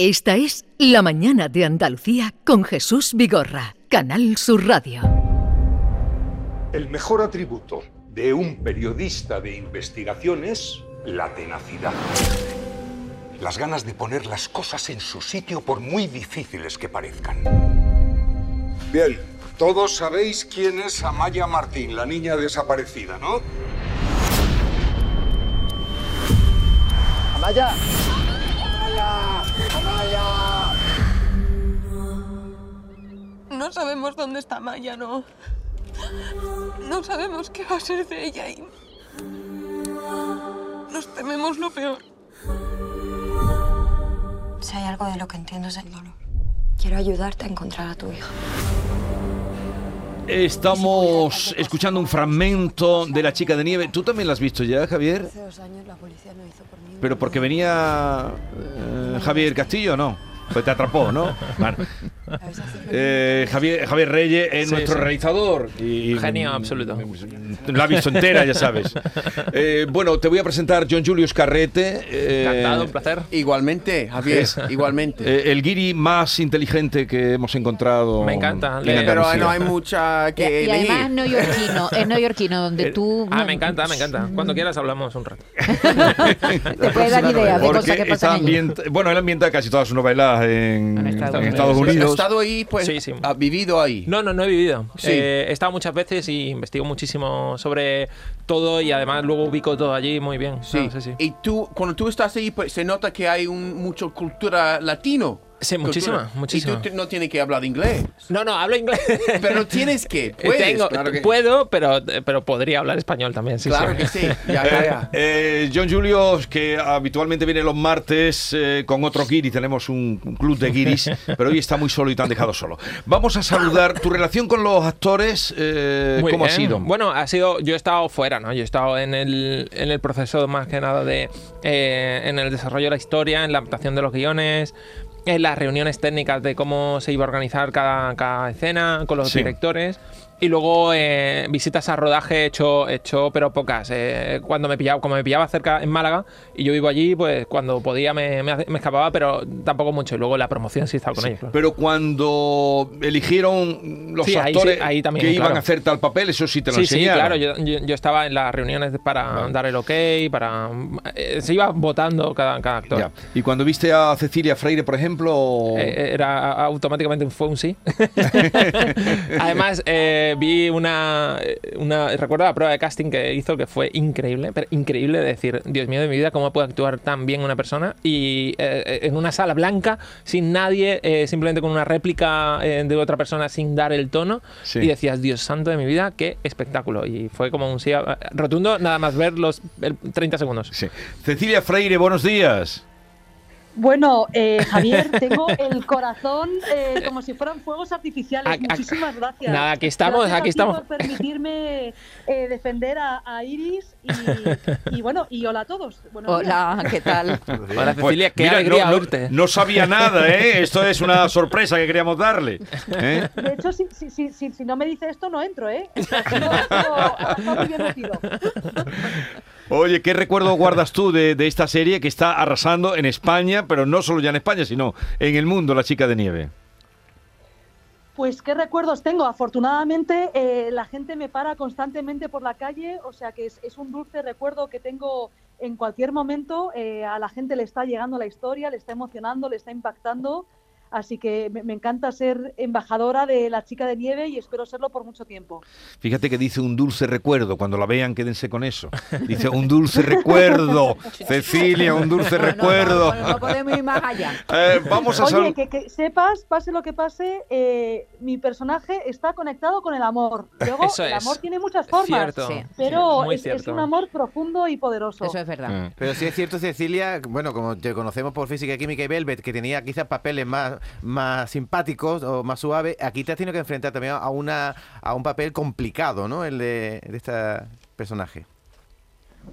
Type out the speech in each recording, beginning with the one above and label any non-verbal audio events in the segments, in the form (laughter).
Esta es La Mañana de Andalucía con Jesús Vigorra, Canal Sur Radio. El mejor atributo de un periodista de investigación es la tenacidad. Las ganas de poner las cosas en su sitio por muy difíciles que parezcan. Bien, todos sabéis quién es Amaya Martín, la niña desaparecida, ¿no? Amaya. Amaya. No sabemos dónde está Maya, no. No sabemos qué va a ser de ella y. Nos tememos lo peor. Si hay algo de lo que entiendo es el dolor. Quiero ayudarte a encontrar a tu hija. Estamos escuchando un fragmento de La chica de nieve. ¿Tú también la has visto ya, Javier? Hace dos años la policía no hizo por mí. Pero porque venía eh, Javier Castillo, no. Pues te atrapó, ¿no? (laughs) Bueno. Eh, Javier, Javier Reyes es Sí, nuestro sí. realizador. Y, Genio absoluto. La ha visto entera, ya sabes. (laughs) Eh, bueno, te voy a presentar John Julius Carrete. eh, Encantado, un placer. Igualmente, Javier, Es- igualmente. eh, el guiri más inteligente que hemos encontrado. Me encanta, en le- Pero no hay mucha que y además elegir. neoyorquino, es neoyorquino, donde tú... Ah, me encanta, me encanta. Cuando quieras hablamos un rato. (laughs) Te puedes dar ideas de cosas que pasan bueno, él ambienta casi todas sus novelas en, En en Estados Estados, Unidos. Unidos. ¿Has estado ahí? Pues, Sí, sí. ¿Has vivido ahí? No, no, no he vivido. Sí. Eh, he estado muchas veces y investigo muchísimo sobre todo y además luego ubico todo allí muy bien. Sí. No, sí, sí. Y tú, cuando tú estás ahí, pues se nota que hay un, mucho cultura latino. Sí, muchísima, muchísima. Y tú no tienes que hablar inglés. No, no, hablo inglés. Pero tienes que, (laughs) puedes, Tengo- claro que, Puedo, pero, pero podría hablar español también. Sí, claro sí. que sí. Ya, ya, ya. (laughs) Eh, John Julio, que habitualmente viene los martes eh, con otro guiri, tenemos un, un club de guiris, pero hoy está muy solo y te han dejado solo. Vamos a saludar tu relación con los actores, eh, Muy ¿cómo ha sido? Bueno, ha sido. Yo he estado fuera, ¿no? Yo he estado en el, en el proceso más que nada de. eh, en el desarrollo de la historia, en la adaptación de los guiones, en las reuniones técnicas de cómo se iba a organizar cada, cada escena con los Sí. directores. Y luego eh, visitas a rodaje he hecho, he hecho pero pocas. Eh, cuando me pillaba, como me pillaba cerca en Málaga y yo vivo allí, pues cuando podía me, me, me escapaba, pero tampoco mucho. Y luego la promoción sí estaba con ellos. claro. Pero cuando eligieron los Sí, ahí sí, actores ahí también, que iban a hacer tal papel, eso sí te lo Sí, sí, enseñaron. claro. Yo, yo- yo estaba en las reuniones para dar el ok, para. eh, se iba votando cada, cada actor. Ya. Y cuando viste a Cecilia Freire, por ejemplo, Eh, era automáticamente fue un sí. (laughs) (laughs) Además, eh, vi una, una. Recuerdo la prueba de casting que hizo que fue increíble, pero increíble de decir, Dios mío de mi vida, ¿cómo puede actuar tan bien una persona? Y eh, en una sala blanca, sin nadie, eh, simplemente con una réplica eh, de otra persona sin dar el tono. Sí. Y decías, Dios santo de mi vida, qué espectáculo. Y fue como un sí rotundo, nada más ver los el 30 segundos. Sí. Cecilia Freire, buenos días. Bueno, eh, Javier, (laughs) tengo el corazón eh, como si fueran fuegos artificiales. Muchísimas gracias. Nada, aquí estamos, Gracias a aquí ti estamos. por permitirme eh, defender a, a Iris y, y bueno, y hola a todos. Buenos días. Hola, ¿qué tal? Hola, Pues, Cecilia, qué mira, alegría no, no- oírte. no sabía nada, ¿eh? Esto es una sorpresa que queríamos darle. ¿eh? De hecho, si, si, si, si, si no me dice esto, no entro, ¿eh? Oye, ¿qué recuerdo guardas tú de, de esta serie que está arrasando en España, pero no solo ya en España, sino en el mundo, La Chica de Nieve? Pues qué recuerdos tengo. Afortunadamente eh, la gente me para constantemente por la calle, o sea que es, un dulce recuerdo que tengo en cualquier momento. Eh, a la gente le está llegando la historia, le está emocionando, le está impactando. Así que me, me encanta ser embajadora de la chica de nieve y espero serlo por mucho tiempo. Fíjate que dice un dulce recuerdo. Cuando la vean, quédense con eso. Dice un dulce recuerdo. (laughs) Cecilia, un dulce No, no, no, recuerdo. no, no podemos ir más allá. (laughs) Eh, vamos a Oye, que, que sepas, pase lo que pase, eh, mi personaje está conectado con el amor. Luego, Eso el es. amor tiene muchas formas, Cierto. Sí. pero es, es un amor profundo y poderoso. Eso es verdad. Eh, Pero sí es cierto, Cecilia, bueno, como te conocemos por Física, Química y Velvet, que tenía quizás papeles más, más simpáticos o más suaves, aquí te has tenido que enfrentar también a, una, a un papel complicado, ¿no? El de, de este personaje.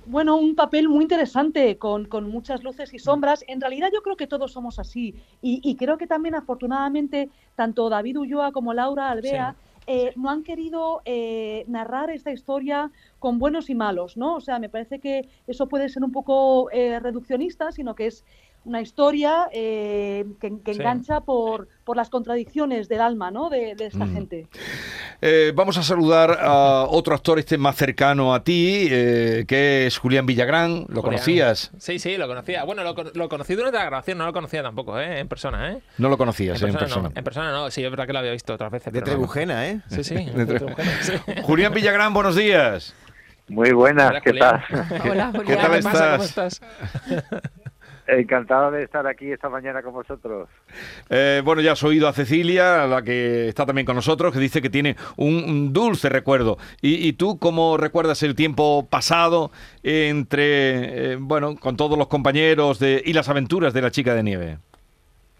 Bueno, un papel muy interesante, con, con muchas luces y sombras. En realidad yo creo que todos somos así. Y, y creo que también afortunadamente tanto David Ulloa como Laura Alvea eh, no han querido eh, narrar esta historia con buenos y malos, ¿no? O sea, me parece que eso puede ser un poco eh, reduccionista, sino que es una historia eh, que, que Sí. engancha por, por las contradicciones del alma ¿no? de, de esta Mm. gente. Eh, vamos a saludar a otro actor este más cercano a ti, eh, que es Julián Villagrán. ¿Lo Julián. conocías? Sí, sí, lo conocía. Bueno, lo, con- lo conocí durante la grabación, no lo conocía tampoco, ¿eh? En persona, ¿eh? No lo conocías En en persona, persona. no. En persona no, sí, es verdad que lo había visto otras veces. De no. Trebujena, ¿eh? Sí, sí. (laughs) De de Tre- Trebujena, (laughs) sí. Julián Villagrán, buenos días. Muy buenas, Hola, ¿qué Julián. tal? (laughs) Hola, ¿Qué Julián. tal ¿Qué pasa? ¿Cómo estás? Encantado de estar aquí esta mañana con vosotros. Eh, bueno, ya has oído a Cecilia, la que está también con nosotros, que dice que tiene un, un dulce recuerdo. ¿Y, y tú cómo recuerdas el tiempo pasado entre, eh, bueno, con todos los compañeros de, y las aventuras de la chica de nieve?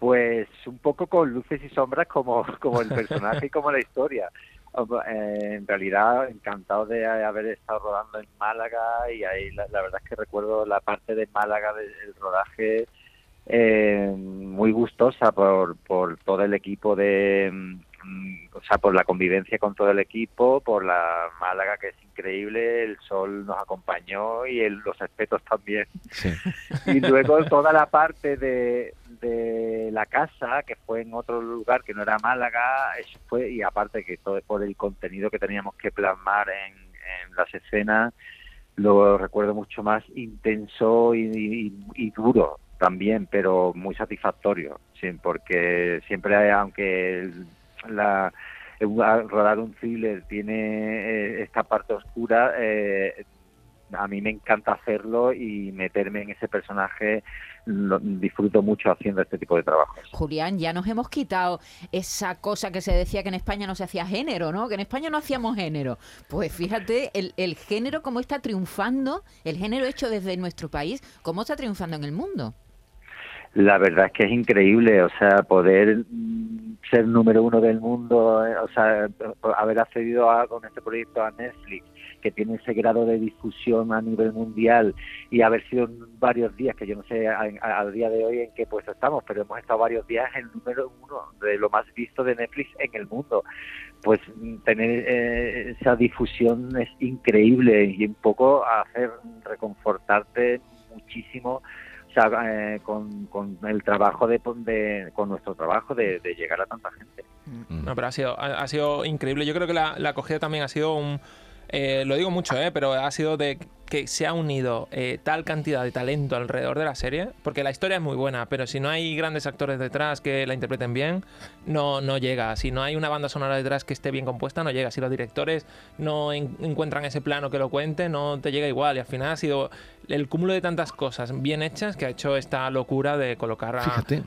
Pues un poco con luces y sombras como, como el personaje y como la historia. Eh, en realidad, encantado de haber estado rodando en Málaga y ahí la, la verdad es que recuerdo la parte de Málaga del rodaje eh, muy gustosa por, por todo el equipo de... O sea, por la convivencia con todo el equipo, por la Málaga que es increíble, el sol nos acompañó y el- los aspectos también. Sí. (laughs) y luego toda la parte de, de la casa que fue en otro lugar que no era Málaga eso fue y aparte que todo por el contenido que teníamos que plasmar en, en las escenas lo recuerdo mucho más intenso y, y- y duro también pero muy satisfactorio sí, porque siempre hay- aunque el- la rodar un thriller tiene eh, esta parte oscura eh, a mí me encanta hacerlo y meterme en ese personaje. Lo- disfruto mucho haciendo este tipo de trabajos. Julián, ya nos hemos quitado esa cosa que se decía que en España no se hacía género, ¿no? Que en España no hacíamos género. Pues fíjate, el, el género cómo está triunfando, el género hecho desde nuestro país, cómo está triunfando en el mundo. La verdad es que es increíble, o sea, poder mm, ser número uno del mundo, eh, o sea, haber accedido a, con este proyecto a Netflix, que tiene ese grado de difusión a nivel mundial y haber sido varios días, que yo no sé al día de hoy en qué puesto estamos, pero hemos estado varios días en el número uno de lo más visto de Netflix en el mundo. Pues mm, tener eh, esa difusión es increíble y un poco hacer reconfortarte muchísimo eh, con, con el trabajo de, de- con nuestro trabajo de, de llegar a tanta gente. No, pero ha sido, ha, ha sido increíble. Yo creo que la, la acogida también ha sido un... eh, lo digo mucho, eh, pero ha sido de que se ha unido eh, tal cantidad de talento alrededor de la serie, porque la historia es muy buena, pero si no hay grandes actores detrás que la interpreten bien, no, no llega. Si no hay una banda sonora detrás que esté bien compuesta, no llega. Si los directores no en- encuentran ese plano que lo cuente, no te llega igual. Y al final ha sido el cúmulo de tantas cosas bien hechas que ha hecho esta locura de colocar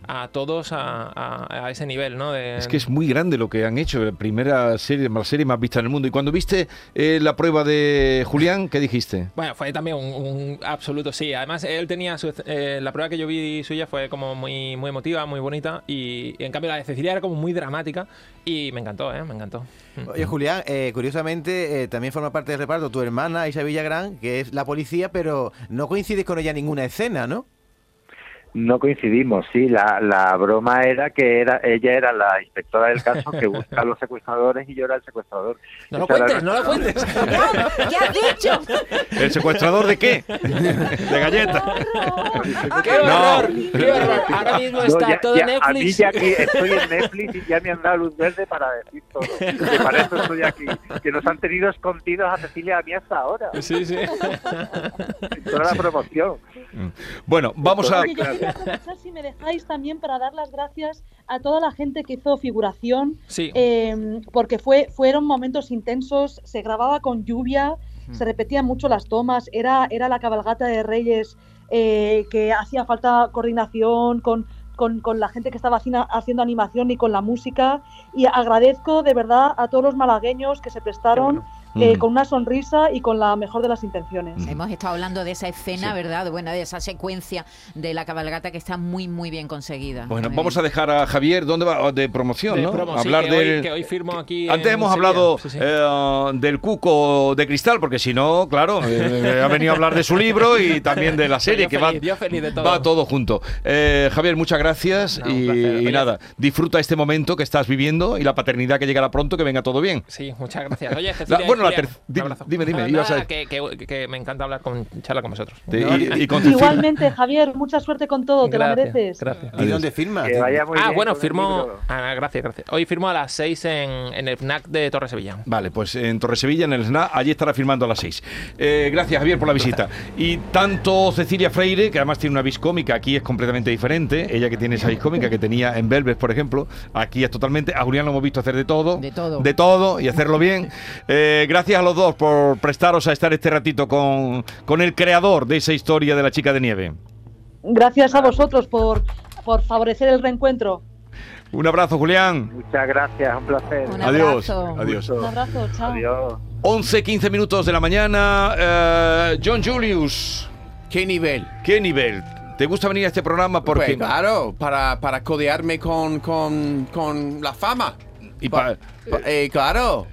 a, todos a, a- a ese nivel, ¿no? De- Es que es muy grande lo que han hecho, la primera serie, la serie más vista en el mundo. Y cuando viste eh, la prueba de Julián, ¿qué dijiste? Bueno, fue también un, absoluto sí. Además, él tenía su, eh, la prueba que yo vi suya fue como muy, muy emotiva, muy bonita. Y, en cambio la de Cecilia era como muy dramática. Y me encantó, ¿eh? Me encantó. Oye, Julián, eh, curiosamente eh, también forma parte del reparto tu hermana Isa Villagrán, que es la policía, pero no coincides con ella ninguna escena, ¿no? No coincidimos, sí, la, la broma era que era ella era la inspectora del caso que busca a los secuestradores y yo era el secuestrador. No lo Esa cuentes, no lo cuentes. ¿Qué has dicho? ¿El secuestrador de qué? (laughs) De galletas. ¡Qué No. horror! ¡Qué horror! Ahora mismo No, está ya- todo ya- en A mí Netflix. ya aquí estoy en Netflix y ya me han dado luz verde para decir todo. Que para eso estoy aquí. Que nos han tenido escondidos a Cecilia a mí hasta ahora. Sí, sí. Toda la promoción. Bueno, vamos a... yo quería aprovechar, si me dejáis, también para dar las gracias a toda la gente que hizo figuración, Sí. eh, porque fue, fueron momentos intensos, se grababa con lluvia, se repetían mucho las tomas, era, era la cabalgata de Reyes eh, que hacía falta coordinación con, con, con la gente que estaba haciendo, haciendo animación y con la música, y agradezco de verdad a todos los malagueños que se prestaron eh, Mm. con una sonrisa y con la mejor de las intenciones. Hemos estado hablando de esa escena, Sí. ¿verdad? Bueno, de esa secuencia de la cabalgata que está muy, muy bien conseguida. Bueno, Muy vamos bien. a dejar a Javier, ¿dónde va? De promoción, De ¿no? promo, sí, Hablar que, hoy, del... que hoy firmo aquí. Antes en hemos Sevilla. hablado Sí, sí. eh, del cuco de cristal, porque si no, claro, (laughs) eh, ha venido a hablar de su libro y también de la serie, que va, feliz, yo feliz de todo. va todo junto. Eh, Javier, muchas gracias No, y, placer. y nada, disfruta este momento que estás viviendo y la paternidad que llegará pronto, que venga todo bien. Sí, muchas gracias. Oye, La- Cecilia, bueno, Bueno, la dime, dime, dime, Nada, ibas a- nada, que, que- que me encanta hablar con charla con vosotros. Te- y, y con tu Igualmente, Javier, mucha suerte con todo, te lo mereces. Gracias. ¿Y dónde firmas? Que vaya muy ah, bien bueno, firmo. Ah, gracias, gracias. Hoy firmo a las 6 en, en el FNAC de Torre Sevilla. Vale, pues en Torresevilla, en el SNA, allí estará firmando a las 6. Eh, gracias, Javier, por la visita. Y tanto Cecilia Freire, que además tiene una vis cómica, aquí es completamente diferente. Ella que tiene esa vis cómica que tenía en Velvet, por ejemplo, aquí es totalmente. A Julián lo hemos visto hacer de todo. De todo. De todo y hacerlo bien. Eh, gracias a los dos por prestaros a estar este ratito con, con el creador de esa historia de la chica de nieve. Gracias a vosotros por, por favorecer el reencuentro. Un abrazo, Julián. Muchas gracias, un placer. Un Adiós. abrazo. Adiós. Un abrazo, chao. Adiós. 11, 15 minutos de la mañana. Eh, John Julius. ¿Qué nivel? ¿Qué nivel? ¿Te gusta venir a este programa? Porque Pues claro, para, para codearme con, con, con la fama. Y pa- Pa- eh, claro,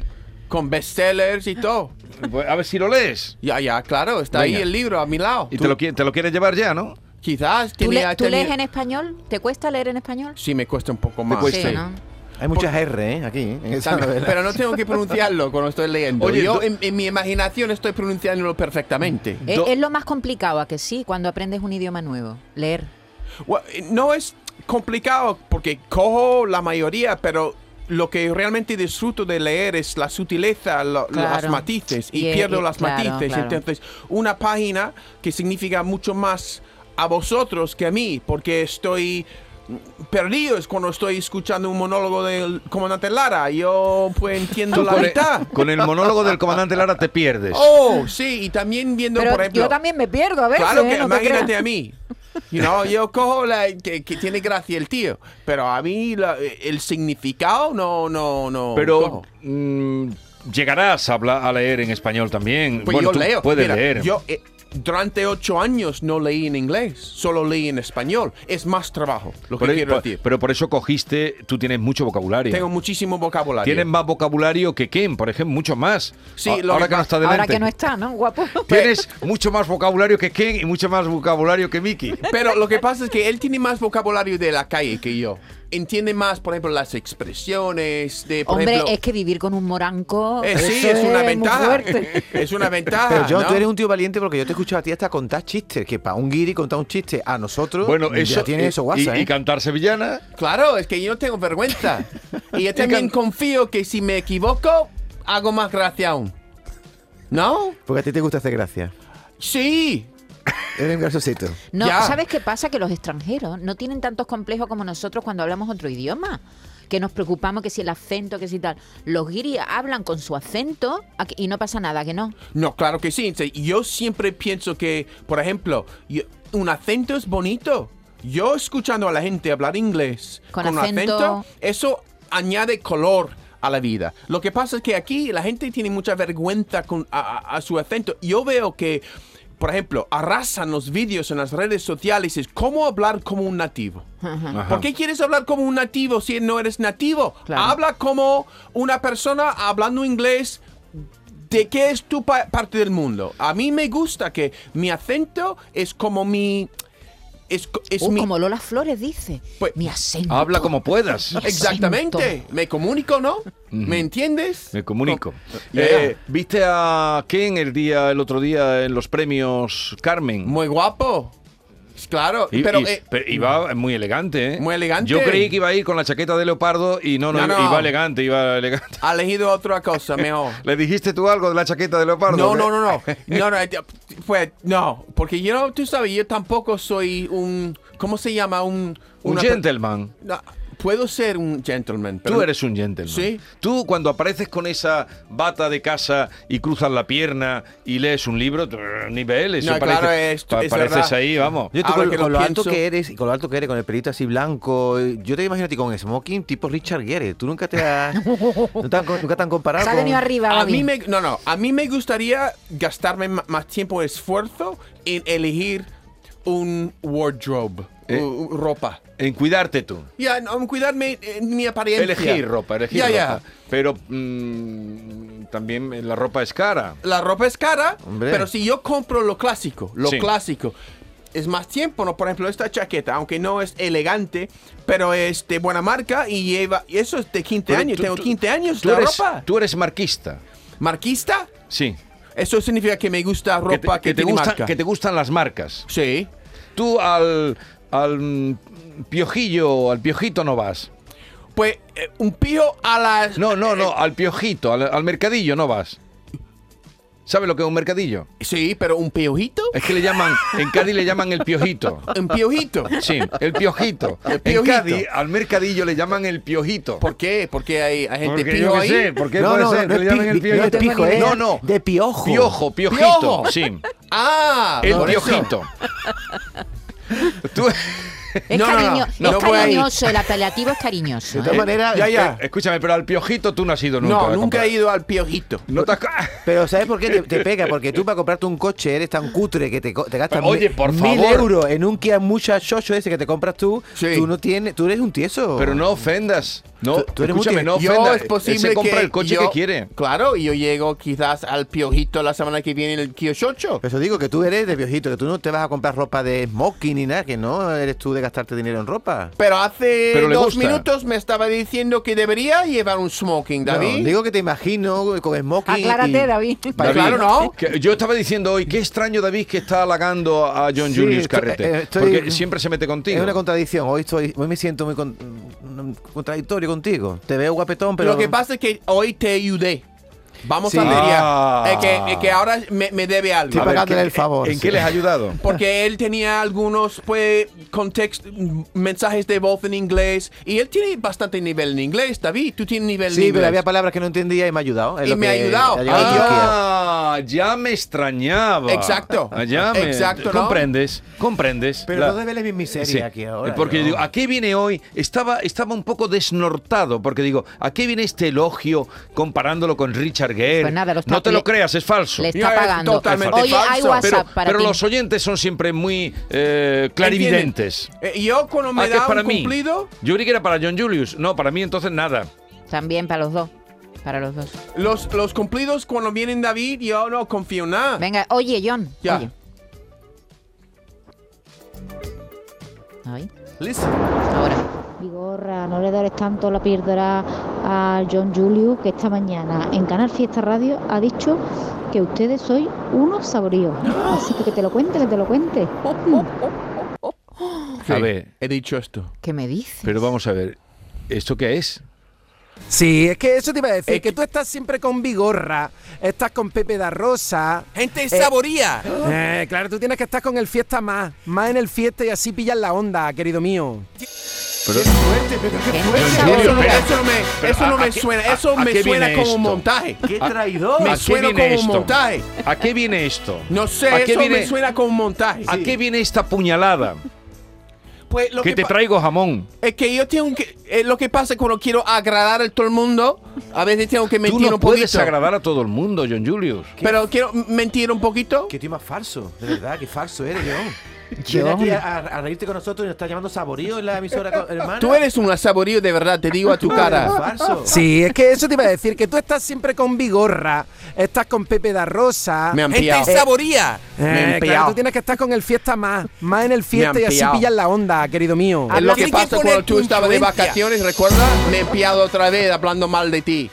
con bestsellers y todo. Pues, a ver si lo lees. Ya, ya, claro, está Venga. ahí el libro a mi lado. Y te lo, te lo quieres llevar ya, ¿no? Quizás ¿Tú, tenía- le- tú lees en español? ¿Te cuesta leer en español? Sí, me cuesta un poco más. cuesta. Sí. ¿no? Hay muchas R, ¿eh? Aquí, en esa También, novela. Pero no tengo que pronunciarlo cuando estoy leyendo. Oye, Yo do- en, en mi imaginación estoy pronunciándolo perfectamente. Es, lo más complicado, ¿a que sí? Cuando aprendes un idioma nuevo. Leer. Bueno, no es complicado porque cojo la mayoría, pero lo que realmente disfruto de leer es la sutileza, lo- Claro. los matices, y Y- pierdo y- las claro, matices. claro. Entonces, una página que significa mucho más a vosotros que a mí, porque estoy perdido es cuando estoy escuchando un monólogo del comandante Lara. Yo pues entiendo la mitad. con el monólogo del comandante Lara te pierdes. Oh, sí, y también viendo, Pero por ejemplo... yo también me pierdo a veces. Claro que ¿eh? No te imagínate a mí. You know, yo cojo la que, que tiene gracia el tío, pero a mí la- el significado no, no, no. Pero mm, llegarás a, hablar, a leer en español también. Pues bueno, yo tú leo. puedes Mira, leer. Yo eh, durante ocho años no leí en inglés, solo leí en español. Es más trabajo, lo que Por- quiero decir. pero por eso cogiste, tú tienes mucho vocabulario. Tengo muchísimo vocabulario. Tienes más vocabulario que Ken, por ejemplo, mucho más. Sí, A- lo ahora que que no está delante. Ahora que no está, ¿no? Guapo. (laughs) Tienes mucho más vocabulario que Ken y mucho más vocabulario que Mickey. Pero lo que pasa es que él tiene más vocabulario de la calle que yo. Entiende más, por ejemplo, las expresiones de, por Hombre, ejemplo... es que vivir con un moranco. Eh, sí, es una ventaja. (laughs) Es una ventaja. Pero John, ¿no? tú eres un tío valiente porque yo te he escuchado a ti hasta contar chistes. Que para un guiri contar un chiste a nosotros Bueno, eso. ya tiene y- eso guasa, y, ¿eh? y cantar sevillana. Claro, es que yo no tengo vergüenza. (laughs) y yo también confío que si me equivoco, hago más gracia aún. ¿No? Porque a ti te gusta hacer gracia. Sí. Eres un graciosito. No, Ya. ¿sabes qué pasa? Que los extranjeros no tienen tantos complejos como nosotros cuando hablamos otro idioma. Que nos preocupamos que si el acento, que si tal. Los guiris hablan con su acento y no pasa nada, que no. No, claro que sí. Yo siempre pienso que, por ejemplo, un acento es bonito. Yo escuchando a la gente hablar inglés Con un acento. eso añade color a la vida. Lo que pasa es que aquí la gente tiene mucha vergüenza con, a, a- a su acento. Yo veo que, por ejemplo, arrasan los vídeos en las redes sociales. Es cómo hablar como un nativo. Ajá. ¿Por qué quieres hablar como un nativo si no eres nativo? Claro. Habla como una persona hablando inglés de qué es tu pa- parte del mundo. A mí me gusta que mi acento es como mi... Es, es Uh, mi... como Lola Flores dice. Pues- mi acento. Habla como puedas. Exactamente. Me comunico, ¿no? ¿Me entiendes? Me comunico. Eh, ¿Viste a Ken el día, el otro día en los premios Carmen? Muy guapo. Claro, Y- pero... y- eh, pero iba muy elegante, ¿eh? Muy elegante. Yo creí que iba a ir con la chaqueta de leopardo y no, no, No, no. iba elegante, iba elegante. ha elegido otra cosa mejor. (laughs) ¿Le dijiste tú algo de la chaqueta de leopardo? No, no, no, no. (laughs) No, no, eh, pues, no. Porque yo, tú sabes, yo tampoco soy un... ¿Cómo se llama? Un... Un una gentleman. No, puedo ser un gentleman, pero... Tú eres un gentleman. Sí. Tú cuando apareces con esa bata de casa y cruzas la pierna y lees un libro, tú, nivel, eso No, parece, claro, es- pa- es pareces verdad. ahí, vamos. Yo tú Ahora con, que lo con lo alto que eres y con lo alto que eres, con el pelito así blanco, yo te imagino a ti con smoking tipo Richard Gere. Tú nunca te has, (laughs) no te han- nunca te han comparado Se ha con... venido arriba, va A mí me, no, no, a mí me gustaría gastarme más tiempo y esfuerzo en elegir un wardrobe, Eh. ropa. En cuidarte tú. Ya, no, en cuidarme en mi apariencia. Elegir ropa, elegir ropa. Pero mm, también la ropa es cara. La ropa es cara, Hombre. pero si yo compro lo clásico, lo Sí. clásico, es más tiempo, ¿no? Por ejemplo, esta chaqueta, aunque no es elegante, pero es de buena marca y lleva, y eso es de 15 Pero años, tú- tengo tú- 15 años, Tú la eres, ropa. tú eres marquista. ¿Marquista? Sí. Eso significa que me gusta Que te, ropa que, que te tiene gusta- marca. que te gustan las marcas. Sí. Tú al, al piojillo, al piojito no vas. Pues eh, un pío a las... No, no, no, al piojito, al, al mercadillo no vas. ¿Sabes lo que es un mercadillo? Sí, pero un piojito. Es que le llaman, en Cádiz le llaman el piojito. Un piojito. Sí, el piojito. El En piojito. Cádiz, al mercadillo le llaman el piojito. ¿Por qué? Porque hay, hay gente Porque pijo yo qué ahí. sé, ¿por qué No, puede no, ser no que le es llamen el pi- no piojito? pijo, es no, no. de piojo. Piojo, piojito, Piojo. sí. Ah, El por eso. (laughs) (laughs) Tú- Es, No, no, no, cariño- no es cariñoso, el apelativo es cariñoso. De todas ¿eh? maneras, Ya, ya. Eh, escúchame, pero al piojito tú no has ido nunca. No, nunca comprar. he ido al piojito. No te has- (laughs) Pero ¿sabes por qué te, te pega? Porque tú para comprarte un coche eres tan cutre que te, te gastas Oye, por mil favor. euros en un Kia Mucha Chocho ese que te compras tú. Sí. Tú no tienes, tú eres un tieso. Pero no ofendas. No, Tú- tú eres escúchame, no Yo es Él posible se compra que el coche yo- que quiere. Claro, y yo llego quizás al piojito la semana que viene en el Kiochocho. Por eso digo que tú eres de viejito, que tú no te vas a comprar ropa de smoking ni nada, que no eres tú de gastarte dinero en ropa. Pero hace Pero dos gusta. minutos me estaba diciendo que debería llevar un smoking, David. No, digo que te imagino con smoking. Aclárate, y- David. (laughs) Pues claro, no. Que yo estaba diciendo hoy, qué extraño David que está halagando a John Sí, Julius Carrete. eh, estoy- porque siempre se mete contigo. Es una contradicción. Hoy estoy, hoy me siento muy con- mm, contradictorio contigo. Te veo guapetón, pero Lo que pasa es que hoy te ayudé. Vamos Sí. a ver ya. Ah. Es que, es que ahora me, me debe algo. A ver, pagándole ¿qué- el favor, ¿En sí. qué les ha ayudado? (laughs) Porque él tenía algunos pues context, mensajes de voz en inglés y él tiene bastante nivel en inglés, David. Tú tienes nivel en Sí, inglés. pero había palabras que no entendía y me ha ayudado. es Y lo me ha que ayudado. ha llegado a Turquía. Ah, ya me extrañaba. Exacto. Ah, Ya me, Exacto, ¿no? Comprendes, comprendes. Pero La- no debeles mi miseria Sí, aquí ahora. Porque ¿no? digo, ¿a qué viene hoy? Estaba, estaba un poco desnortado, porque digo, ¿a qué viene este elogio comparándolo con Richard Pues nada, no te lo creas, es falso. Le está es pagando. totalmente Oye, hay falso. WhatsApp Pero, para pero ti. los oyentes son siempre muy eh, clarividentes. Eh, yo cuando me Ah, da para un mí. cumplido, Yo creí que era para John Julius. No, para mí entonces nada. También para los dos. Para los dos. los, los cumplidos cuando vienen David, yo no confío en nada. Venga, oye, John. Ya. Oye. Listen. ahora. Vigorra, no le dares tanto la píldora a John Julius que esta mañana en Canal Fiesta Radio ha dicho que ustedes sois unos saboríos. Así que que te lo cuente, que te lo cuente. Sí, A ver, He dicho esto. ¿Qué me dices? pero vamos a ver. ¿Esto qué es? Sí, es que eso te iba a decir, Es que tú estás siempre con Vigorra, estás con Pepe da Rosa. Gente Eh, saboría. Eh, claro, tú tienes que estar con el fiesta más, más en el fiesta y así pillas la onda, querido mío. Pero, Gente Eso saboría. no, eso no me, Pero, eso no ¿a- me qué- suena, eso a me qué suena viene como un montaje. ¡Qué traidor! Me ¿A qué suena como un montaje. ¿A qué viene esto? No sé, ¿A qué eso viene- me suena como un montaje. ¿A qué viene esta puñalada? Pues lo que que, te traigo jamón. es que yo tengo que eh, lo que pasa cuando quiero agradar a todo el mundo, a veces tengo que Tú mentir no un puedes poquito. agradar a todo el mundo, John Julius. Pero quiero mentir un poquito. Qué tío más falso, de verdad, qué falso eres, John. Viene aquí a, a reírte con nosotros y nos estás llamando saborío en la emisora, hermana. Tú eres un saborío de verdad, te digo a tu cara. falso. Sí, es que eso te iba a decir, que tú estás siempre con Vigorra, estás con Pepe da Rosa. Me han Eh, pillado. saboría. Me han claro, tú tienes que estar con el fiesta más, más en el fiesta y así pillas la onda, querido mío. Es lo que pasa cuando tú estabas de vacaciones, ¿recuerdas? Me he pillado otra vez hablando mal de ti.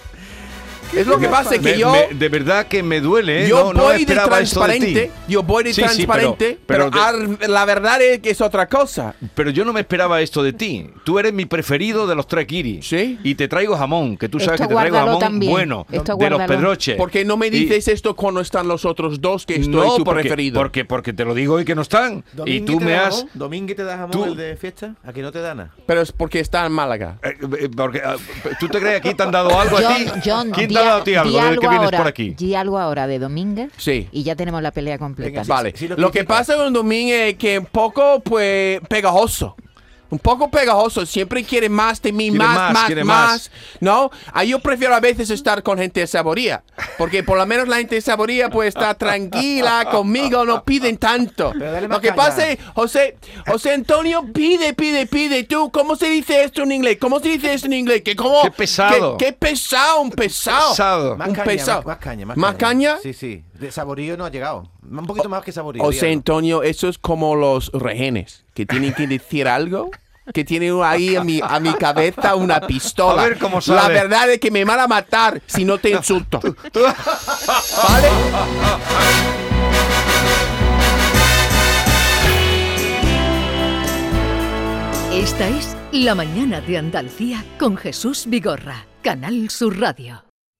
Es lo que pasa, que Me- yo... me- de verdad que me duele. ¿eh? Yo no, no voy de esperaba esto de ti. transparente, yo voy de Sí, sí, pero- transparente, pero pero, de- la verdad es que es otra cosa. Pero yo no me esperaba esto de ti. Tú eres mi preferido de los tres kiris. Sí. Y te traigo jamón, que tú sabes Esto que te traigo jamón también. bueno. Esto de los guárdalo. pedroches. Porque no me Y- dices esto cuando están los otros dos que estoy no, tu porque, preferido. Porque, porque te lo digo hoy que no están. Y ¿Domínguez tú me has. jamón? ¿Domínguez te da jamón tú- el de fiesta? Aquí no te da nada. Pero es porque está en Málaga. Eh, eh, porque, ah, ¿Tú te crees que aquí te han dado algo a ti? John, John, ¿Quién di te ha dado a ti algo desde que vienes ahora, por aquí? Di algo ahora de Domínguez Sí. y ya tenemos la pelea completa. Venga, Vale. sí lo lo que critica. pasa con Domínguez es que un poco, pues, pegajoso. Un poco pegajoso, siempre quiere más de mí, Quiere más, más, más, quiere más, más. ¿No? Ah, yo prefiero a veces estar con gente de saboría, porque por lo menos la gente de saboría puede estar tranquila conmigo, no piden tanto. Lo que caña. pasa es, José, José Antonio pide, pide, pide. Tú, ¿cómo se dice esto en inglés? ¿Cómo se dice esto en inglés? Que como, Qué pesado. Qué, qué pesado, un pesado. Pesado. Más Un caña, pesado. más, más caña, más, ¿Más caña? Sí, sí. De saborío no ha llegado. Un poquito más que saborío. José. Antonio, eso es como los rehenes, que tienen que decir algo que tiene ahí a mi, a mi cabeza una pistola. A ver cómo La sabe. verdad es que me van a matar si no te insulto. ¿Vale? Esta es La mañana de Andalucía con Jesús Vigorra, Canal Sur Radio.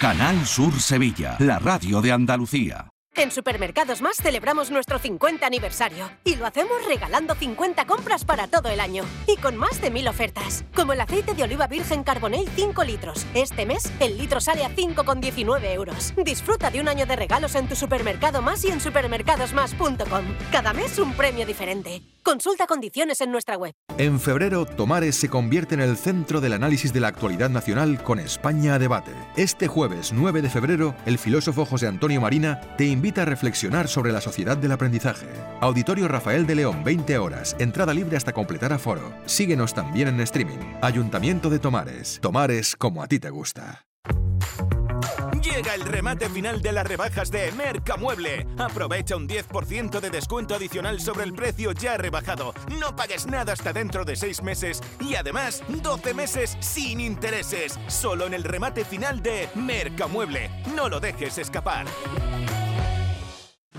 Canal Sur Sevilla, la radio de Andalucía. En Supermercados Más celebramos nuestro 50 aniversario y lo hacemos regalando 50 compras para todo el año y con más de 1000 ofertas, como el aceite de oliva virgen Carbonell 5 litros. Este mes el litro sale a 5,19 euros. Disfruta de un año de regalos en tu supermercado más y en supermercadosmás.com. Cada mes un premio diferente. Consulta condiciones en nuestra web. En febrero, Tomares se convierte en el centro del análisis de la actualidad nacional con España a debate. Este jueves 9 de febrero, el filósofo José Antonio Marina te invita a reflexionar sobre la sociedad del aprendizaje. Auditorio Rafael de León, 20 horas, entrada libre hasta completar aforo. Síguenos también en streaming. Ayuntamiento de Tomares. Tomares como a ti te gusta. Llega el remate final de las rebajas de Mercamueble. Aprovecha un 10% de descuento adicional sobre el precio ya rebajado. No pagues nada hasta dentro de 6 meses y además 12 meses sin intereses. Solo en el remate final de Mercamueble. No lo dejes escapar.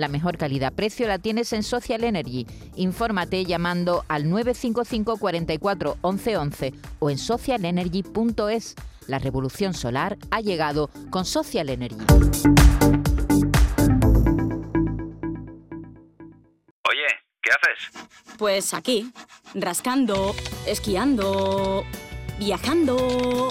La mejor calidad-precio la tienes en Social Energy. Infórmate llamando al 955 44 11 11 o en socialenergy.es. La revolución solar ha llegado con Social Energy. Oye, ¿qué haces? Pues aquí, rascando, esquiando, viajando,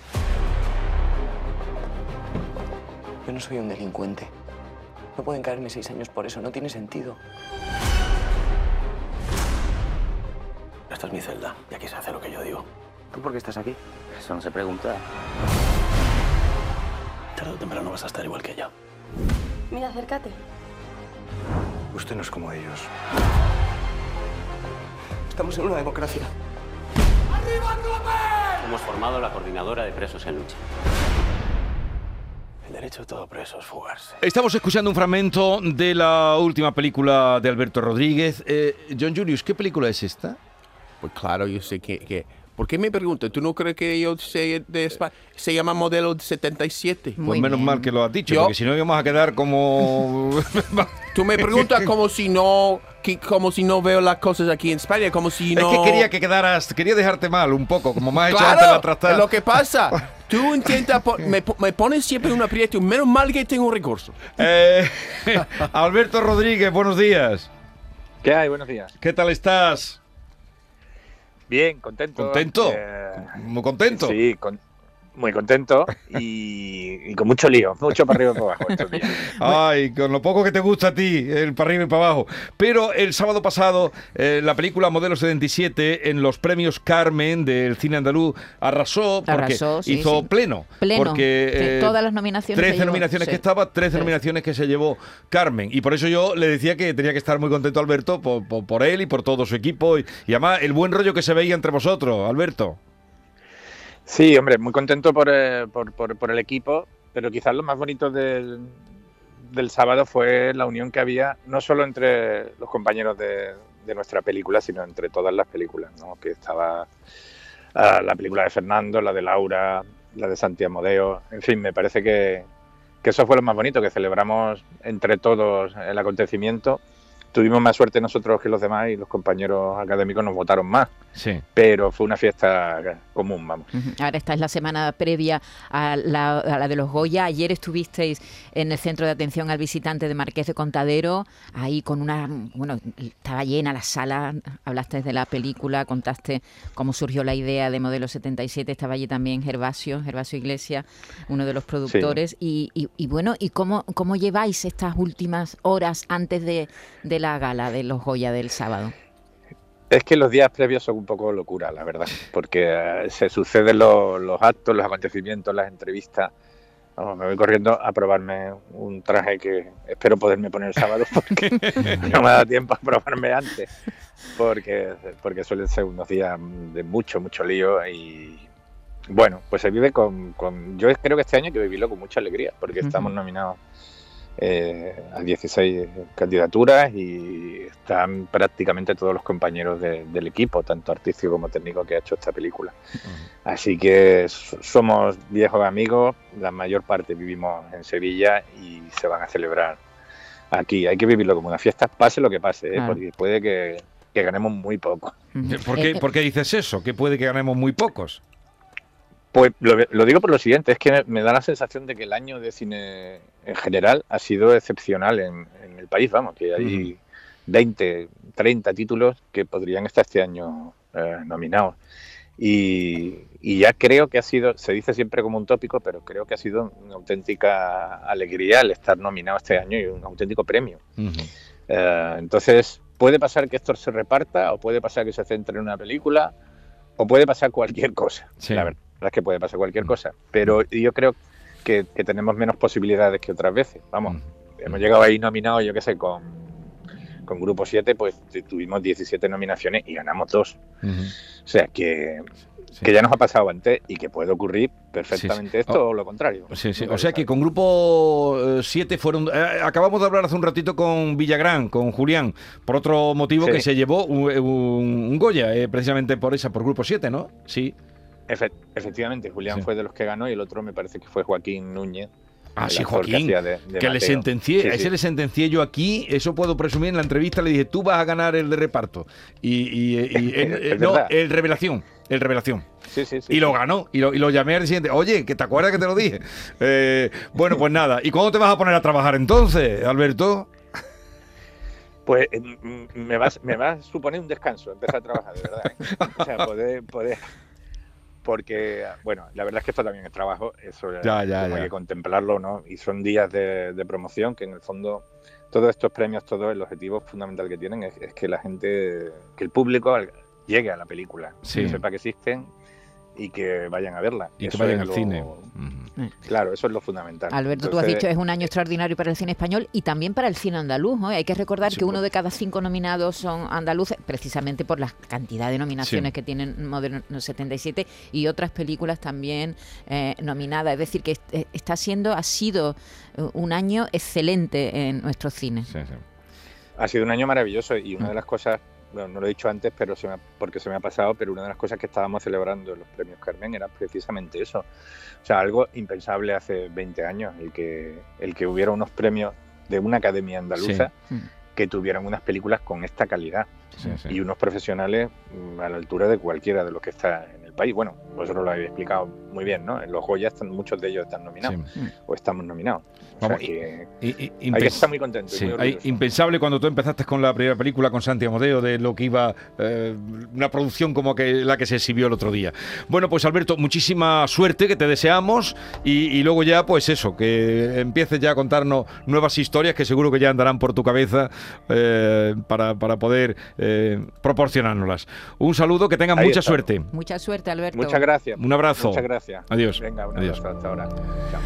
Yo no soy un delincuente. No pueden caerme seis años por eso, no tiene sentido. Esta es mi celda y aquí se hace lo que yo digo. ¿Tú por qué estás aquí? Eso no se pregunta. Tarde o temprano vas a estar igual que yo. Mira, acércate. Usted no es como ellos. Estamos en una democracia. Hemos formado la coordinadora de presos en lucha. El derecho de todo preso es fugarse. Estamos escuchando un fragmento de la última película de Alberto Rodríguez. Eh, John Julius, ¿qué película es esta? Pues claro, yo sé que... que ¿Por qué me preguntas? ¿Tú no crees que yo sé de España? Se llama Modelo 77. Pues menos mal que lo has dicho, porque si no íbamos a quedar como... (laughs) Tú me preguntas como si no, que- como si no veo las cosas aquí en España, como si no. Es que quería que quedaras, quería dejarte mal un poco, como más hecho antes Claro, la trastada. es lo que pasa. (laughs) Tú (laughs) intentas, po- me, me pones siempre en un aprieto. Menos mal que tengo un recurso. Eh, (laughs) Alberto Rodríguez, buenos días. ¿Qué hay? Buenos días. ¿Qué tal estás? Bien, contento. ¿Contento? Eh, Muy contento. Sí, con- muy contento (laughs) y, y con mucho lío, mucho para arriba y para abajo estos días. (laughs) Ay, con lo poco que te gusta a ti, el para arriba y para abajo. Pero el sábado pasado, eh, la película Modelo 77 en los premios Carmen del cine andaluz arrasó porque Arrasó, sí, hizo sí. pleno. Pleno. Porque eh, todas las nominaciones. 13 se llevó. nominaciones que estaba, 13 Sí. nominaciones que se llevó Carmen. Y por eso yo le decía que tenía que estar muy contento Alberto por, por- por él y por todo su equipo. Y, y además el buen rollo que se veía entre vosotros, Alberto. Sí, hombre, muy contento por, eh, por, el equipo, pero quizás lo más bonito del, del sábado fue la unión que había, no solo entre los compañeros de, de nuestra película, sino entre todas las películas, ¿no? Que estaba ah, la película de Fernando, la de Laura, la de Santiago Modeo, en fin, me parece que, que eso fue lo más bonito, que celebramos entre todos el acontecimiento. Tuvimos más suerte nosotros que los demás y los compañeros académicos nos votaron más, Sí. pero fue una fiesta común, vamos. Ahora esta es la semana previa a la, a la de los Goya. Ayer estuvisteis en el centro de atención al visitante de Marqués de Contadero, ahí con una, bueno, estaba llena la sala, hablaste de la película, contaste cómo surgió la idea de Modelo 77, estaba allí también Gervasio, Gervasio Iglesias, uno de los productores, y, y- y bueno, ¿y cómo, cómo lleváis estas últimas horas antes de, de la gala de los Goya del sábado? Es que los días previos son un poco locura, la verdad, porque eh, se suceden los, los actos, los acontecimientos, las entrevistas. Vamos, me voy corriendo a probarme un traje que espero poderme poner el sábado (laughs) porque no me da tiempo a probarme antes, porque, porque suelen ser unos días de mucho, mucho lío y bueno, pues se vive con, con- Yo creo que este año hay que vivirlo con mucha alegría, porque estamos nominados eh, a 16 candidaturas y están prácticamente todos los compañeros de- del equipo, tanto artístico como técnico, que ha hecho esta película. Así que somos viejos amigos, la mayor parte vivimos en Sevilla y se van a celebrar aquí. Hay que vivirlo como una fiesta, pase lo que pase, ¿eh? Claro. porque puede que, que ganemos muy poco. ¿Por qué, por qué dices eso? Que puede que ganemos muy pocos. Pues lo, lo digo por lo siguiente, es que me, da la sensación de que el año de cine en general ha sido excepcional en, en el país, vamos, que hay 20, 30 títulos que podrían estar este año eh, nominados. Y, y ya creo que ha sido, se dice siempre como un tópico, pero creo que ha sido una auténtica alegría el estar nominado este año y un auténtico premio. Eh, entonces, puede pasar que esto se reparta, o puede pasar que se centre en una película, o puede pasar cualquier cosa. La verdad es que puede pasar cualquier cosa. Pero yo creo que, que tenemos menos posibilidades que otras veces. Vamos, hemos llegado ahí nominados, yo qué sé, con, con Grupo 7, pues tu- tuvimos 17 nominaciones y ganamos dos. O sea que, que ya nos ha pasado antes y que puede ocurrir perfectamente esto Oh. o lo contrario. Sí, sí. O se sea que con grupo 7 fueron... eh, acabamos de hablar hace un ratito con Villagrán, con Julián, por otro motivo que se llevó un, un- un Goya, eh, precisamente por esa, por grupo 7, ¿no? Sí. Efe- efectivamente, Julián Sí. fue de los que ganó y el otro me parece que fue Joaquín Núñez. Ah, el sí, Joaquín, hacía de- de que le sentencié, Sí, a sí. ese le sentencié yo aquí, eso puedo presumir en la entrevista, le dije, tú vas a ganar el de reparto. Y, y- y- (laughs) en- Es eh, no, el revelación, el revelación. Sí, sí, sí. Y lo ganó, y lo, y lo llamé al siguiente, oye, que te acuerdas que te lo dije. (laughs) Eh, bueno, pues nada, ¿y cuándo te vas a poner a trabajar entonces, Alberto? Pues eh, m- me va, me va a suponer un descanso empezar a trabajar, de verdad. ¿eh? O sea, (laughs) poder, poder. Porque, bueno, la verdad es que esto también es trabajo, eso Ya, ya, como ya. hay que contemplarlo, ¿no? Y son días de, de promoción que en el fondo todos estos premios, todo el objetivo fundamental que tienen es, es que la gente, que el público llegue a la película, Sí. que sepa que existen y que vayan a verla. Y que vayan al lo- cine. Claro, eso es lo fundamental. Alberto, tú has Entonces, dicho es un año extraordinario para el cine español y también para el cine andaluz. ¿no? Hay que recordar que uno de cada cinco nominados son andaluces, precisamente por la cantidad de nominaciones Sí. que tienen Modelo 77 y otras películas también eh, nominadas. Es decir, que est- eh, está siendo, ha sido eh, un año excelente en nuestros cines. Ha sido un año maravilloso y Mm. una de las cosas, bueno, no lo he dicho antes, pero se me ha- porque se me ha pasado, pero una de las cosas que estábamos celebrando en los premios Carmen era precisamente eso. O sea, algo impensable hace 20 años, el que, el que hubiera unos premios de una academia andaluza Sí. que tuvieran unas películas con esta calidad Sí, sí. y unos profesionales mm, a la altura de cualquiera de los que está en país. Bueno, vosotros lo habéis explicado muy bien, ¿no? En los Goya están, muchos de ellos están nominados o estamos nominados. O sea Vamos, que Y- y- hay que estar muy contento. y Sí, muy hay- orgulloso. impensable cuando tú empezaste con la primera película con Santi Amodeo de lo que iba eh, una producción como que la que se exhibió el otro día. Bueno, pues Alberto, muchísima suerte que te deseamos y, y luego ya pues eso, que empieces ya a contarnos nuevas historias que seguro que ya andarán por tu cabeza eh, para, para poder eh, proporcionárnoslas. Un saludo, que tengas Ahí mucha suerte. Mucha suerte, Alberto. Muchas gracias. Un abrazo. Muchas gracias. Adiós. Venga, un Adiós. abrazo hasta ahora. Chao.